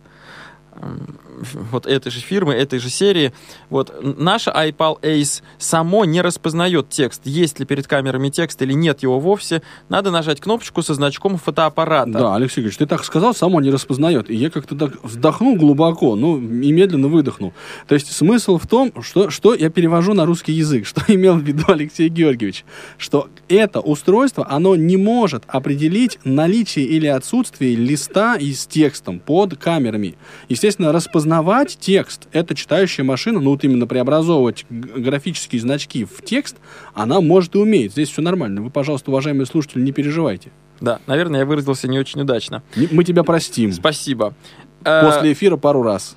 Вот этой же фирмы, этой же серии. Вот наша iPal Ace само не распознает текст. Есть ли перед камерами текст или нет его вовсе. Надо нажать кнопочку со значком фотоаппарата. Да, Алексей Ильич, ты так сказал, само не распознает. И я как-то так вздохнул глубоко, ну, и медленно выдохнул. То есть смысл в том, что, что я перевожу на русский язык, что имел в виду Алексей Георгиевич, что это устройство, оно не может определить наличие или отсутствие листа и с текстом под камерами. Естественно, распознавать текст, эта читающая машина, ну вот именно преобразовывать графические значки в текст, она может и умеет. Здесь все нормально. Вы, пожалуйста, уважаемые слушатели, не переживайте. Да, наверное, я выразился не очень удачно. Мы тебя простим. Спасибо. Э, После эфира пару раз.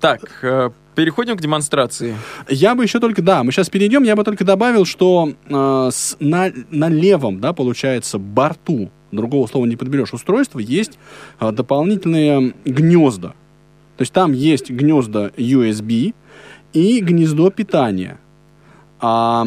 Так, э, переходим к демонстрации. Я бы еще только, да, мы сейчас перейдем, я бы только добавил, что э, с- на, на левом, да, получается, борту, другого слова не подберешь, устройства, есть э, дополнительные гнезда. То есть там есть гнезда USB и гнездо питания. А,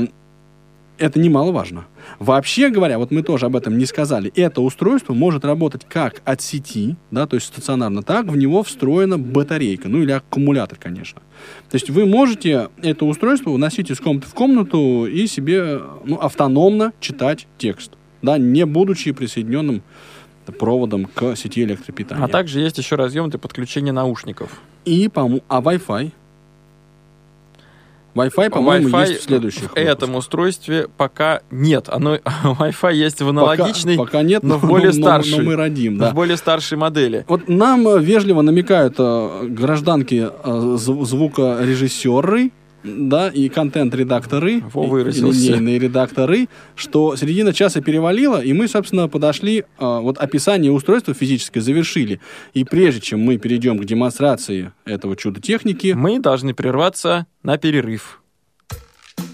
это немаловажно. Вообще говоря, вот мы тоже об этом не сказали, это устройство может работать как от сети, да, то есть стационарно, так в него встроена батарейка, ну или аккумулятор, конечно. То есть вы можете это устройство уносить из комнаты в комнату и себе ну, автономно читать текст, да, не будучи присоединенным проводом к сети электропитания. А также есть еще разъем для подключения наушников. И, по а Wi-Fi? Wi-Fi, по-моему, Wi-Fi есть в следующих. В этом устройстве пока нет. Оно, Wi-Fi есть в Пока- аналогичной, Пока, нет, но в более но- старшей. но мы родим, да. в более старшей модели. Вот нам э, вежливо намекают э, гражданки э, зв- звукорежиссеры, да, и контент-редакторы, Во, и- и линейные редакторы, что середина часа перевалила, и мы, собственно, подошли, э, вот описание устройства физическое завершили. И прежде чем мы перейдем к демонстрации этого чуда техники, Мы должны прерваться на перерыв.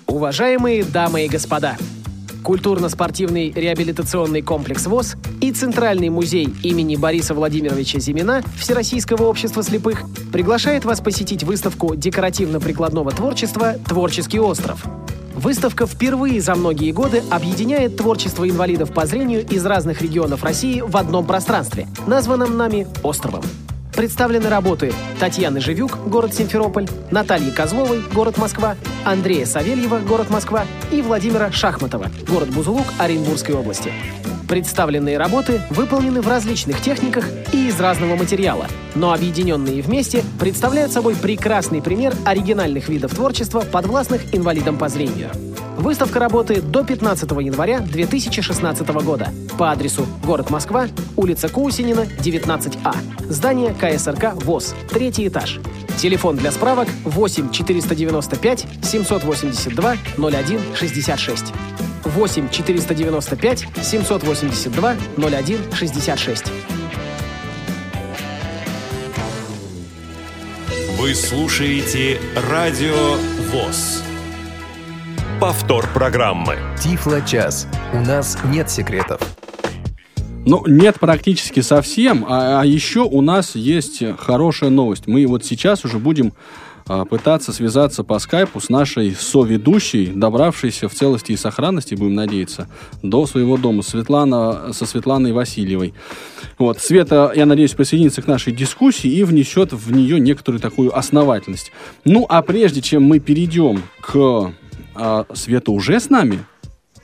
Уважаемые дамы и господа, культурно-спортивный реабилитационный комплекс ВОЗ и Центральный музей имени Бориса Владимировича Зимина Всероссийского общества слепых приглашает вас посетить выставку декоративно-прикладного творчества «Творческий остров». Выставка впервые за многие годы объединяет творчество инвалидов по зрению из разных регионов России в одном пространстве, названном нами «Островом». Представлены работы Татьяны Живюк, город Симферополь, Натальи Козловой, город Москва, Андрея Савельева, город Москва и Владимира Шахматова, город Бузулук Оренбургской области. Представленные работы выполнены в различных техниках и из разного материала, но объединенные вместе представляют собой прекрасный пример оригинальных видов творчества, подвластных инвалидам по зрению. Выставка работает до 15 января 2016 года по адресу город Москва, улица Кусинина, 19А. Здание КСРК ВОЗ, третий этаж. Телефон для справок 8 495 782 01 66. 8 495 782 01 66. Вы слушаете Радио ВОЗ. Повтор программы. Тифло-час. У нас нет секретов. Ну, нет практически совсем, а, а еще у нас есть хорошая новость. Мы вот сейчас уже будем а, пытаться связаться по скайпу с нашей соведущей, добравшейся в целости и сохранности, будем надеяться, до своего дома, Светлана, со Светланой Васильевой. Вот, Света, я надеюсь, присоединится к нашей дискуссии и внесет в нее некоторую такую основательность. Ну, а прежде чем мы перейдем к... А, Света уже с нами?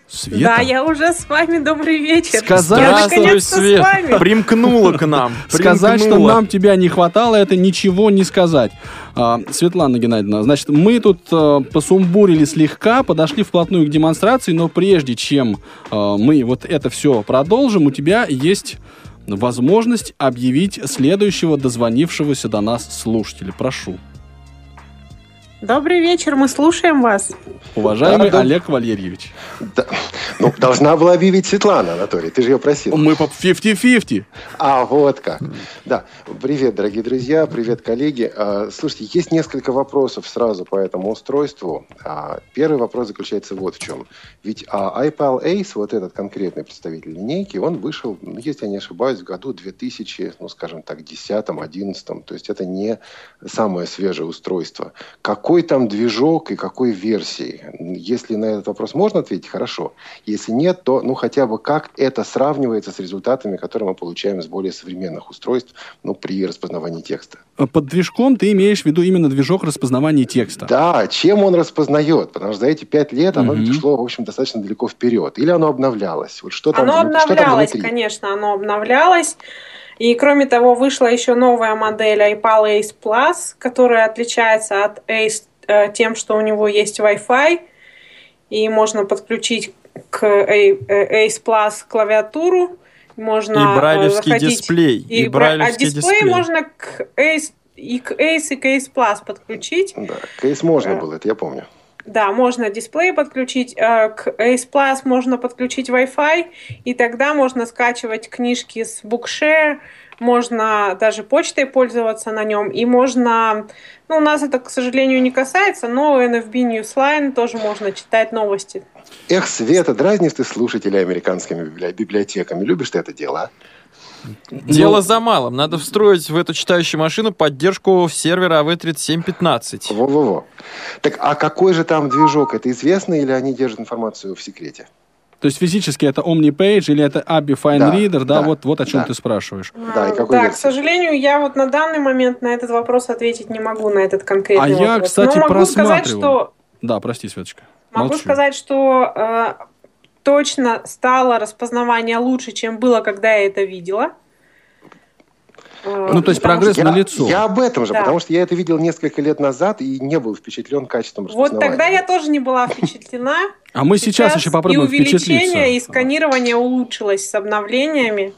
Света? Да, я уже с вами. Добрый вечер. Сказать, я что- наконец-то Свет, с вами. примкнула к нам. Сказать, что нам тебя не хватало, это ничего не сказать. А, Светлана Геннадьевна, значит, мы тут а, посумбурили слегка, подошли вплотную к демонстрации, но прежде чем а, мы вот это все продолжим, у тебя есть возможность объявить следующего дозвонившегося до нас слушателя. Прошу. Добрый вечер, мы слушаем вас. Уважаемый Да, да. Олег Валерьевич. Да. Ну, должна была объявить Светлана, Анатолий, ты же ее просил. Мы по 50-50. А, вот как. Да. Привет, дорогие друзья, привет, коллеги. А, Слушайте, есть несколько вопросов сразу по этому устройству. А, Первый вопрос заключается вот в чем. Ведь а, iPal Ace, вот этот конкретный представитель линейки, он вышел, ну, если я не ошибаюсь, в году 2000, ну, скажем так, 10-11. То есть это не самое свежее устройство. Какой там движок и какой версии? Если на этот вопрос можно ответить, хорошо. Если нет, то ну хотя бы как это сравнивается с результатами, которые мы получаем с более современных устройств ну, при распознавании текста. Под движком ты имеешь в виду именно движок распознавания текста. Да, чем он распознает? Потому что за эти пять лет оно Мгм. шло, в общем, достаточно далеко вперед. Или оно обновлялось? Вот что там, Оно что там обновлялось, внутри? конечно, оно обновлялось. И кроме того, вышла еще новая модель iPal Ace Plus, которая отличается от Ace э, тем, что у него есть Wi-Fi, и можно подключить к э, Ace Plus клавиатуру, можно И э, брайлевский заходить- дисплей. И, И а брайлевский дисплей дисплей. можно к Ace, и к Ace, и к Ace Plus подключить. Да, кейс можно Да. было, это я помню. Да, можно дисплей подключить, э, к Ace Plus можно подключить Wi-Fi, и тогда можно скачивать книжки с Bookshare, можно даже почтой пользоваться на нем, и можно, ну, у нас это, к сожалению, не касается, но NFB Newsline тоже можно читать новости. Эх, Света, дразнишь ты слушателей американскими библи- библиотеками. Любишь ты это дело, а? Дело за малым. Надо встроить в эту читающую машину поддержку сервера AV3715. Во-во-во. Так, а какой же там движок? Это известно или они держат информацию в секрете? То есть физически это OmniPage или это Abby Fine Да, Reader, да, да, вот, вот о чем да. ты спрашиваешь. Да, и А, какой да, к сожалению, я вот на данный момент на этот вопрос ответить не могу, на этот конкретный А я, вопрос. кстати, Но могу сказать, просматривал. что Да, прости, Светочка. Могу Молчу. сказать, что э, точно стало распознавание лучше, чем было, когда я это видела. Э, Ну, то есть потому прогресс я, налицо. я об этом же, Да. потому что я это видел несколько лет назад и не был впечатлен качеством Вот распознавания. тогда я тоже не была впечатлена. А мы сейчас, еще попробуем и увеличение, впечатлиться. и сканирование улучшилось с обновлениями.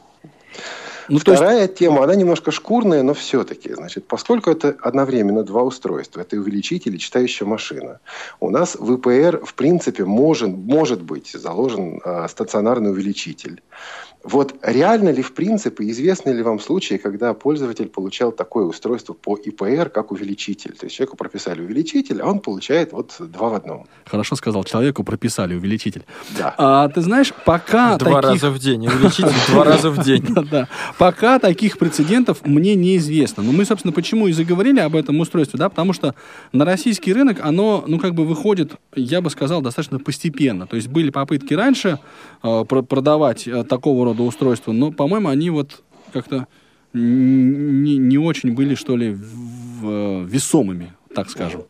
Ну, то есть, Вторая тема, она немножко шкурная, но все-таки, значит, поскольку это одновременно два устройства, это увеличитель и читающая машина, у нас в ИПР, в принципе, может, может быть заложен э, стационарный увеличитель. Вот реально ли в принципе, известны ли вам случаи, когда пользователь получал такое устройство по ИПР, как увеличитель? То есть человеку прописали увеличитель, а он получает вот два в одном. Хорошо сказал, человеку прописали увеличитель. Да. А, ты знаешь, пока Два таких... раза в день. Увеличитель два раза в день. Да. Пока таких прецедентов мне неизвестно. Но мы, собственно, почему и заговорили об этом устройстве, да, потому что на российский рынок оно, ну, как бы выходит, я бы сказал, достаточно постепенно. То есть были попытки раньше э, про- продавать э, такого рода устройства, но, по-моему, они вот как-то не, не очень были, что ли, в- в- весомыми, так скажем.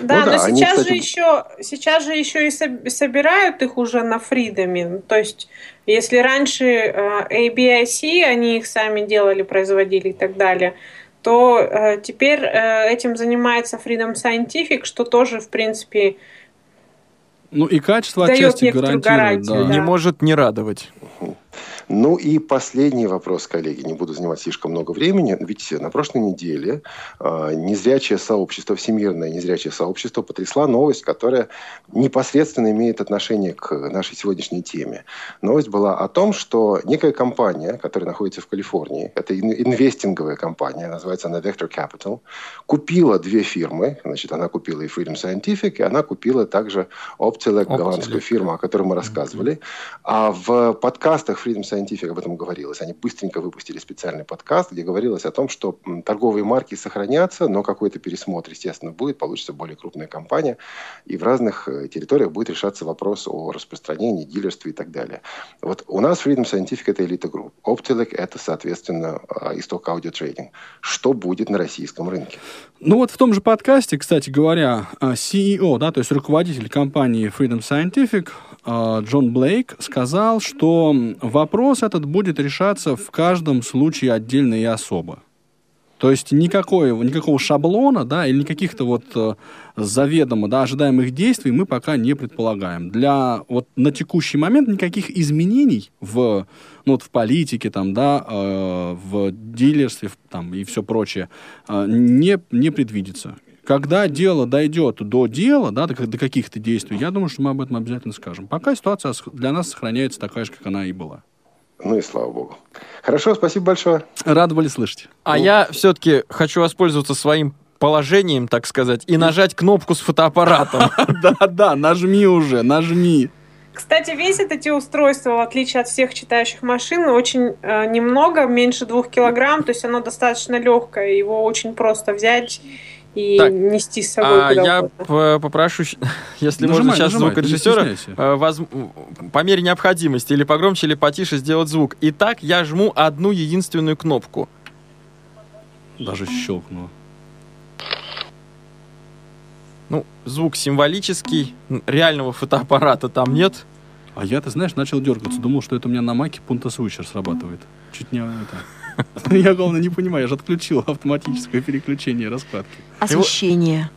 Да, Ну да, но они, сейчас кстати- же еще сейчас же еще и соб- собирают их уже на фридоме. То есть, если раньше э, ABIC, они их сами делали, производили и так далее, то э, теперь э, этим занимается Freedom Scientific, что тоже, в принципе, Ну и качество отчасти гарантирует. гарантию, да. Не может не радовать. Ну и последний вопрос, коллеги, не буду занимать слишком много времени. Ведь на прошлой неделе э, незрячее сообщество, всемирное незрячее сообщество потрясла новость, которая непосредственно имеет отношение к нашей сегодняшней теме. Новость была о том, что некая компания, которая находится в Калифорнии, это ин- инвестинговая компания, называется она Vector Capital, купила две фирмы. Значит, она купила и Freedom Scientific, и она купила также Optilec. голландскую фирму, о которой мы рассказывали. А в подкастах Freedom Scientific об этом говорилось. Они быстренько выпустили специальный подкаст, где говорилось о том, что торговые марки сохранятся, но какой-то пересмотр, естественно, будет, получится более крупная компания, и в разных э, территориях будет решаться вопрос о распространении, дилерстве и так далее. Вот у нас Freedom Scientific – это элита групп. Optilec – это, соответственно, э, исток аудиотрейдинг. Что будет на российском рынке? Ну вот в том же подкасте, кстати говоря, э, CEO, да, то есть руководитель компании Freedom Scientific, Джон Блейк, сказал, что вопрос этот будет решаться в каждом случае отдельно и особо. То есть никакой, никакого шаблона, да, или никаких-то вот э, заведомо, да, ожидаемых действий мы пока не предполагаем. Для вот на текущий момент никаких изменений в, ну, вот в политике, там, да, э, в дилерстве там, и все прочее э, не, не предвидится. Когда дело дойдет до дела, да, до, до каких-то действий, я думаю, что мы об этом обязательно скажем. Пока ситуация для нас сохраняется такая же, как она и была. Ну и слава богу. Хорошо, спасибо большое. Рады были слышать. А я все-таки хочу воспользоваться своим положением, так сказать, и нажать кнопку с фотоаппаратом. Да-да, нажми уже, нажми. Кстати, весят эти устройства, в отличие от всех читающих машин, очень э, немного, меньше двух килограмм, то есть оно достаточно легкое, его очень просто взять и Так, нести с собой А я угодно. попрошу, если можно Нажимай, сейчас нажимай, звукорежиссера, э, воз- по мере необходимости или погромче, или потише сделать звук. Итак, я жму одну единственную кнопку. Даже щелкнуло. Ну, звук символический, реального фотоаппарата там нет. А я, ты знаешь, начал дергаться. Думал, что это у меня на маке Punta Switcher срабатывает. Чуть не это. Я, главное, не понимаю. Я же отключил автоматическое переключение раскладки. Освещение.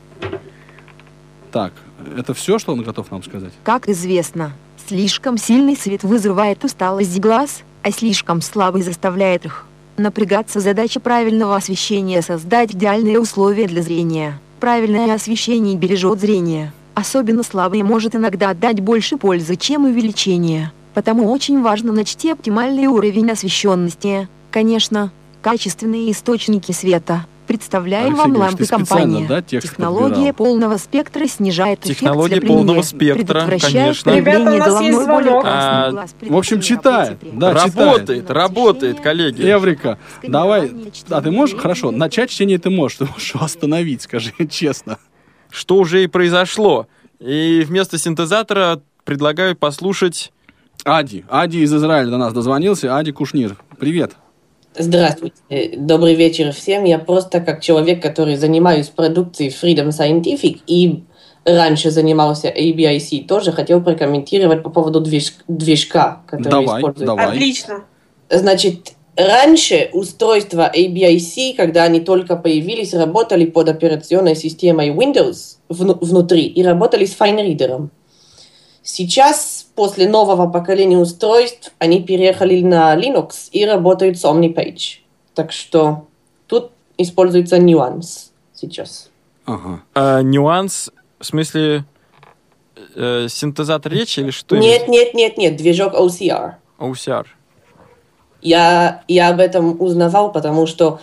Так, это все, что он готов нам сказать? Как известно, слишком сильный свет вызывает усталость глаз, а слишком слабый заставляет их напрягаться. Задача правильного освещения – создать идеальные условия для зрения. Правильное освещение бережет зрение. Особенно слабое может иногда дать больше пользы, чем увеличение. Потому очень важно найти оптимальный уровень освещенности. Конечно, качественные источники света. Представляем Алексей вам лампы компании. да, Технология подбирал? полного спектра снижает эффект Технология слепления, полного спектра, конечно. Ребята, у нас есть звонок. А, глаз, в общем, читает, да, работает, работает, коллеги. Эврика, давай. А ты можешь? Хорошо, начать чтение ты можешь. Ты можешь остановить, скажи честно. Что уже и произошло. И вместо синтезатора предлагаю послушать... Ади. Ади из Израиля до нас дозвонился. Ади Кушнир. Привет. Здравствуйте, добрый вечер всем. Я просто как человек, который занимаюсь продукцией Freedom Scientific и раньше занимался ABIC, тоже хотел прокомментировать по поводу движ- движка, который Давай, использует. давай. Отлично. Значит, раньше устройства ABIC, когда они только появились, работали под операционной системой Windows вну- внутри и работали с FineReader. Сейчас, после нового поколения устройств, они переехали на Linux и работают с OmniPage. Так что тут используется нюанс сейчас. Ага. э, нюанс, в смысле, э, синтезатор речи или что? Нет, нет, нет, нет, движок OCR. OCR. Я, я об этом узнавал, потому что э,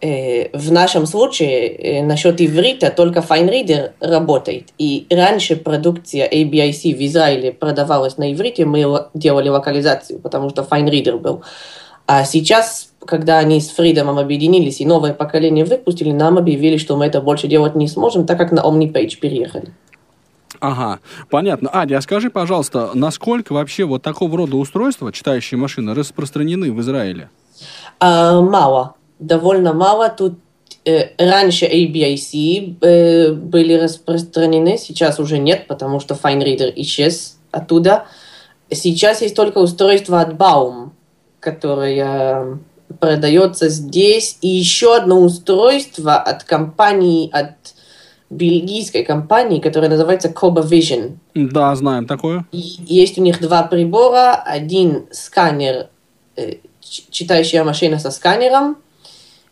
в нашем случае э, насчет иврита только FineReader работает. И раньше продукция ABIC в Израиле продавалась на иврите, мы делали локализацию, потому что FineReader был. А сейчас, когда они с Freedom объединились и новое поколение выпустили, нам объявили, что мы это больше делать не сможем, так как на OmniPage переехали. Ага, понятно. Адя, а скажи, пожалуйста, насколько вообще вот такого рода устройства, читающие машины, распространены в Израиле? А, мало, довольно мало. Тут э, раньше ABIC э, были распространены, сейчас уже нет, потому что FineReader исчез оттуда. Сейчас есть только устройство от Baum, которое продается здесь, и еще одно устройство от компании, от бельгийской компании, которая называется Coba Vision. Да, знаем такое. И есть у них два прибора. Один сканер, э, читающая машина со сканером,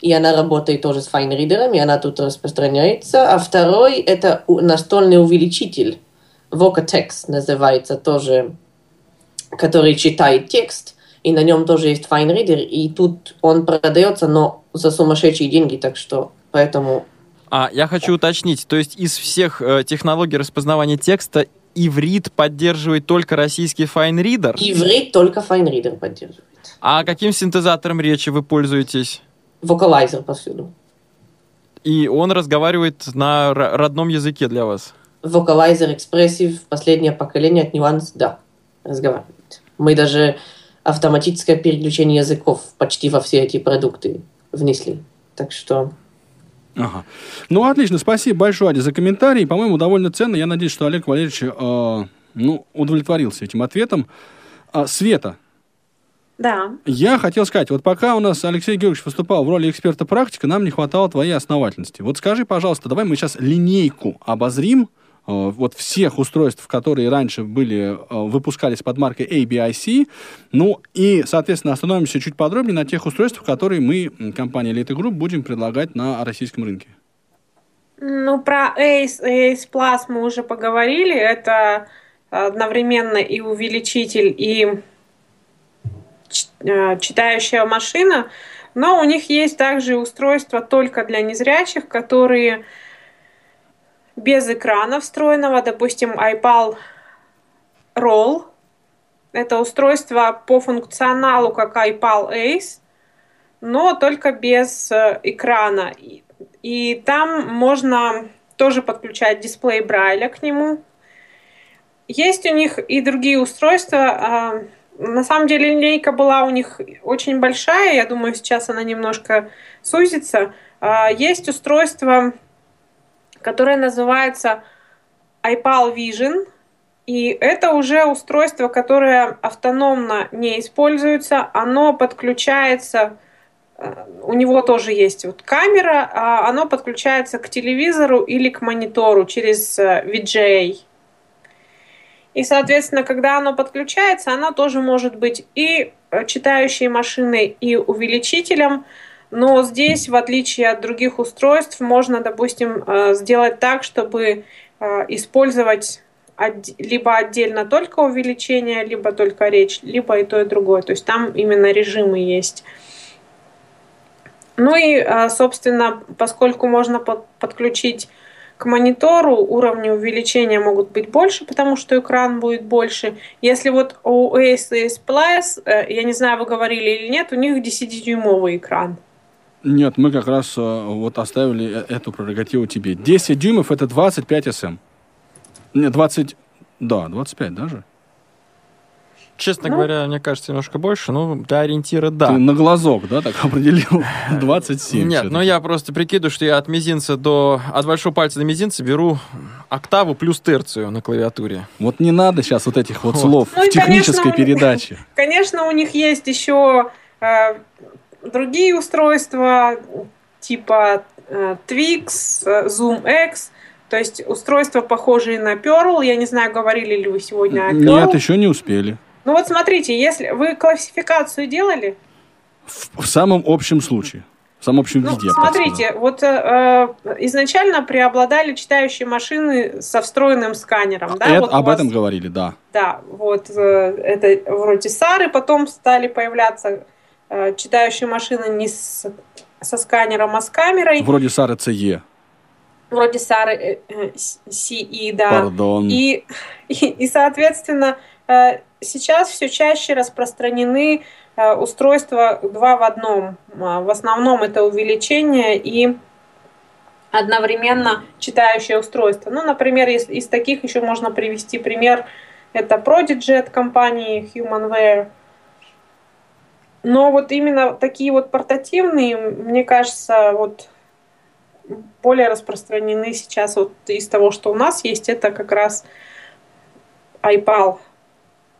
и она работает тоже с файнридером, и она тут распространяется. А второй – это настольный увеличитель, Vocatex называется тоже, который читает текст, и на нем тоже есть файнридер, и тут он продается, но за сумасшедшие деньги, так что поэтому а, я хочу уточнить, то есть из всех э, технологий распознавания текста иврит поддерживает только российский FineReader? Иврит только FineReader поддерживает. А каким синтезатором речи вы пользуетесь? Вокалайзер повсюду. И он разговаривает на родном языке для вас? Вокалайзер Expressive, последнее поколение от Nuance, да, разговаривает. Мы даже автоматическое переключение языков почти во все эти продукты внесли. Так что Ага. Ну, отлично. Спасибо большое, Ади, за комментарий. По-моему, довольно ценно. Я надеюсь, что Олег Валерьевич э, ну, удовлетворился этим ответом. А, Света. Да. Я хотел сказать, вот пока у нас Алексей Георгиевич выступал в роли эксперта-практика, нам не хватало твоей основательности. Вот скажи, пожалуйста, давай мы сейчас линейку обозрим, Э, вот всех устройств, которые раньше были, э, выпускались под маркой ABIC. Ну и, соответственно, остановимся чуть подробнее на тех устройствах, которые мы, компания Elite Group, будем предлагать на российском рынке. Ну, про Ace, Ace Plus мы уже поговорили. Это одновременно и увеличитель, и читающая машина. Но у них есть также устройства только для незрячих, которые без экрана встроенного, допустим, iPal Roll. Это устройство по функционалу, как iPal Ace, но только без э, экрана. И там можно тоже подключать дисплей Брайля к нему. Есть у них и другие устройства. На самом деле линейка была у них очень большая. Я думаю, сейчас она немножко сузится. А, есть устройство которое называется iPal Vision. И это уже устройство, которое автономно не используется, оно подключается, э, у него тоже есть вот камера, а оно подключается к телевизору или к монитору через э, VGA. И, соответственно, когда оно подключается, оно тоже может быть и э, читающей машиной, и увеличителем. Но здесь, в отличие от других устройств, можно, допустим, э, сделать так, чтобы э, использовать либо отдельно только увеличение, либо только речь, либо и то, и другое. То есть там именно режимы есть. Ну и, собственно, поскольку можно подключить к монитору уровни увеличения могут быть больше, потому что экран будет больше. Если вот у ASUS Plus, я не знаю, вы говорили или нет, у них 10-дюймовый экран. Нет, мы как раз э, вот оставили э, эту прерогативу тебе. 10 дюймов это 25 см. Не, 20... Да, 25 даже. Честно ну, говоря, мне кажется, немножко больше. Ну, для ориентира, да. Ты на глазок, да, так определил? 27. Нет, ну я просто прикидываю, что я от мизинца до... От большого пальца до мизинца беру октаву плюс терцию на клавиатуре. Вот не надо сейчас вот этих вот, вот. слов ну, в технической конечно, передаче. Конечно, у них есть еще э, другие устройства типа э, Twix, э, Zoom X, то есть устройства, похожие на Pearl. Я не знаю, говорили ли вы сегодня о Pearl. Нет, еще не успели. Ну вот смотрите, если вы классификацию делали? В, в самом общем случае. В самом общем ну, виде. Смотрите, вот э, изначально преобладали читающие машины со встроенным сканером. Да? Это, вот об вас, этом говорили, да. Да, вот э, это вроде Сары, потом стали появляться э, читающая машина не с, со сканером, а с камерой. Вроде Сары CE. Вроде Сары э, CE, да. Пардон. И, и, и соответственно, э, сейчас все чаще распространены э, устройства два в одном. А, в основном это увеличение и одновременно читающее устройство. Ну, например, из, из таких еще можно привести пример. Это Prodigy от компании Humanware. Но вот именно такие вот портативные, мне кажется, вот более распространены сейчас вот из того, что у нас есть, это как раз iPal.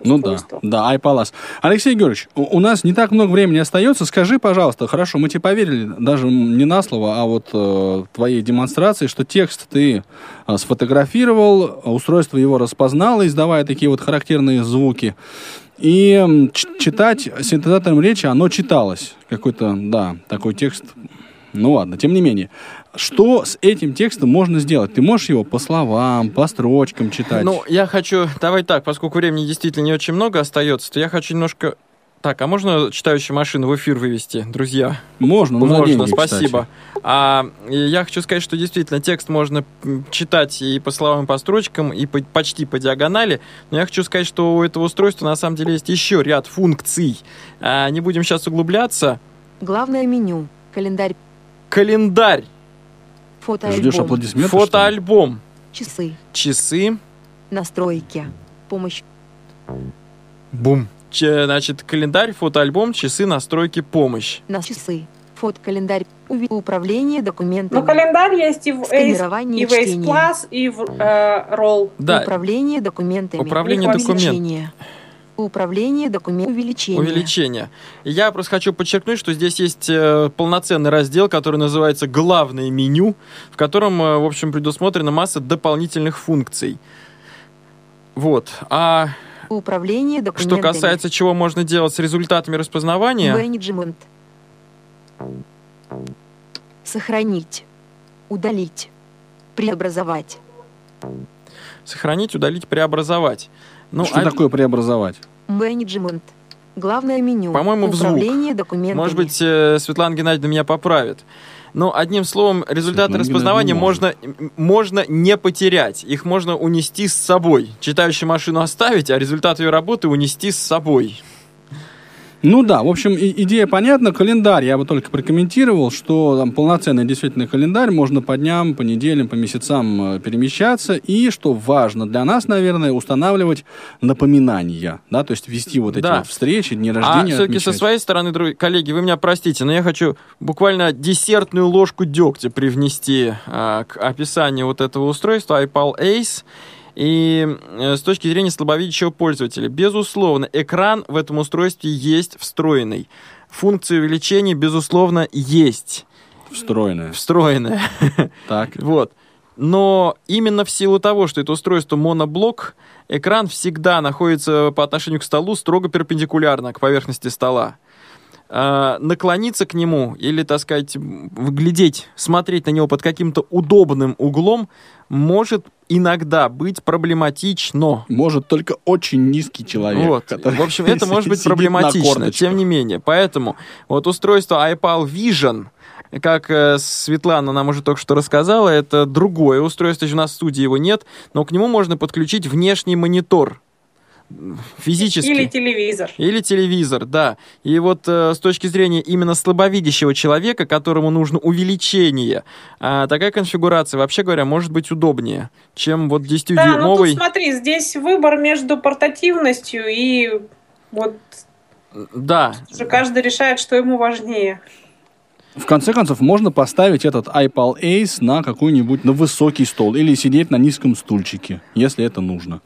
Ну да, да, iPalas. Алексей Георгиевич, у, у нас не так много времени остается. Скажи, пожалуйста, хорошо, мы тебе поверили даже не на слово, а вот э, твоей демонстрации, что текст ты э, сфотографировал, устройство его распознало, издавая такие вот характерные звуки. И читать синтезатором речи оно читалось. Какой-то, да, такой текст. Ну ладно, тем не менее. Что с этим текстом можно сделать? Ты можешь его по словам, по строчкам читать? Ну, я хочу... Давай так, поскольку времени действительно не очень много остается, то я хочу немножко... Так, а можно читающую машину в эфир вывести, друзья? Можно, ну, можно, деньги, спасибо. А, я хочу сказать, что действительно текст можно читать и по словам, и по строчкам, и по, почти по диагонали. Но я хочу сказать, что у этого устройства на самом деле есть еще ряд функций. А, не будем сейчас углубляться. Главное меню. Календарь. Календарь. Фотоальбом. Ждешь аплодисментов? Фотоальбом. Часы. Часы. Настройки. Помощь. Бум. Ч, значит, календарь, фотоальбом, часы, настройки, помощь. На часы. Фотокалендарь. Уви- Управление документами. Ну, календарь есть и в Ace, и в Ace. Plus, и в э, Roll. Да, Управление документами. Управление Увеличение. Управление документами. Увеличение. увеличение. Я просто хочу подчеркнуть, что здесь есть э, полноценный раздел, который называется «Главное меню», в котором, э, в общем, предусмотрена масса дополнительных функций. Вот. А Управление документами. что касается чего можно делать с результатами распознавания, Менеджмент. Сохранить. Удалить. Преобразовать. сохранить, удалить, преобразовать. Ну, Что а- такое преобразовать? Менеджмент. Главное меню. По-моему, в звук. Документами. Может быть, э, Светлана Геннадьевна меня поправит. Но одним словом, результаты Светлана распознавания можно, можно не потерять. Их можно унести с собой. Читающую машину оставить, а результат ее работы унести с собой. Ну да, в общем, и- идея понятна. Календарь я бы только прокомментировал, что там полноценный действительно календарь можно по дням, по неделям, по месяцам э, перемещаться. И, что важно для нас, наверное, устанавливать напоминания. Да, то есть вести вот эти Да. вот встречи, дни А рождения. все-таки со своей стороны, друг- коллеги, вы меня простите, но я хочу буквально десертную ложку дегтя привнести а, к описанию вот этого устройства iPal Ace. И э, с точки зрения слабовидящего пользователя, безусловно, экран в этом устройстве есть встроенный. Функция увеличения, безусловно, есть Встроенная. встроенная. Так. Вот. Но именно в силу того, что это устройство моноблок, экран всегда находится по отношению к столу строго перпендикулярно к поверхности стола. А, наклониться к нему или, так сказать, глядеть, смотреть на него под каким-то удобным углом может иногда быть проблематично. Может только очень низкий человек. Вот. В общем, это может быть проблематично, тем не менее. Поэтому вот устройство iPal Vision, как э, Светлана нам уже только что рассказала, это другое устройство, у нас в студии его нет, но к нему можно подключить внешний монитор физически. Или телевизор. Или телевизор, да. И вот э, с точки зрения именно слабовидящего человека, которому нужно увеличение, а, такая конфигурация, вообще говоря, может быть удобнее, чем вот Да, ну тут 10-дюймовый. смотри, здесь выбор между портативностью и вот Да, уже каждый решает, что ему важнее. В конце концов, можно поставить этот iPal Ace на какой-нибудь, на высокий стол или сидеть на низком стульчике, если это нужно.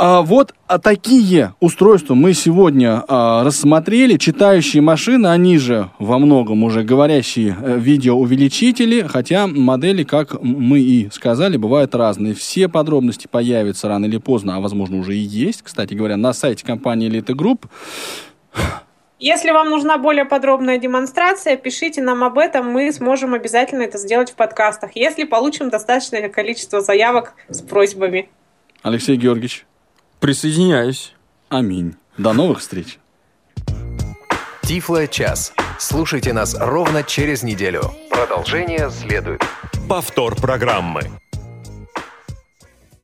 А, вот а такие устройства мы сегодня а, рассмотрели. Читающие машины, они же во многом уже говорящие э, видеоувеличители, хотя модели, как мы и сказали, бывают разные. Все подробности появятся рано или поздно, а возможно уже и есть, кстати говоря, на сайте компании Elite Group. Если вам нужна более подробная демонстрация, пишите нам об этом, мы сможем обязательно это сделать в подкастах, если получим достаточное количество заявок с просьбами. Алексей Георгиевич, присоединяюсь. аминь. До новых встреч. Тифло час. Слушайте нас ровно через неделю. Продолжение следует. Повтор программы.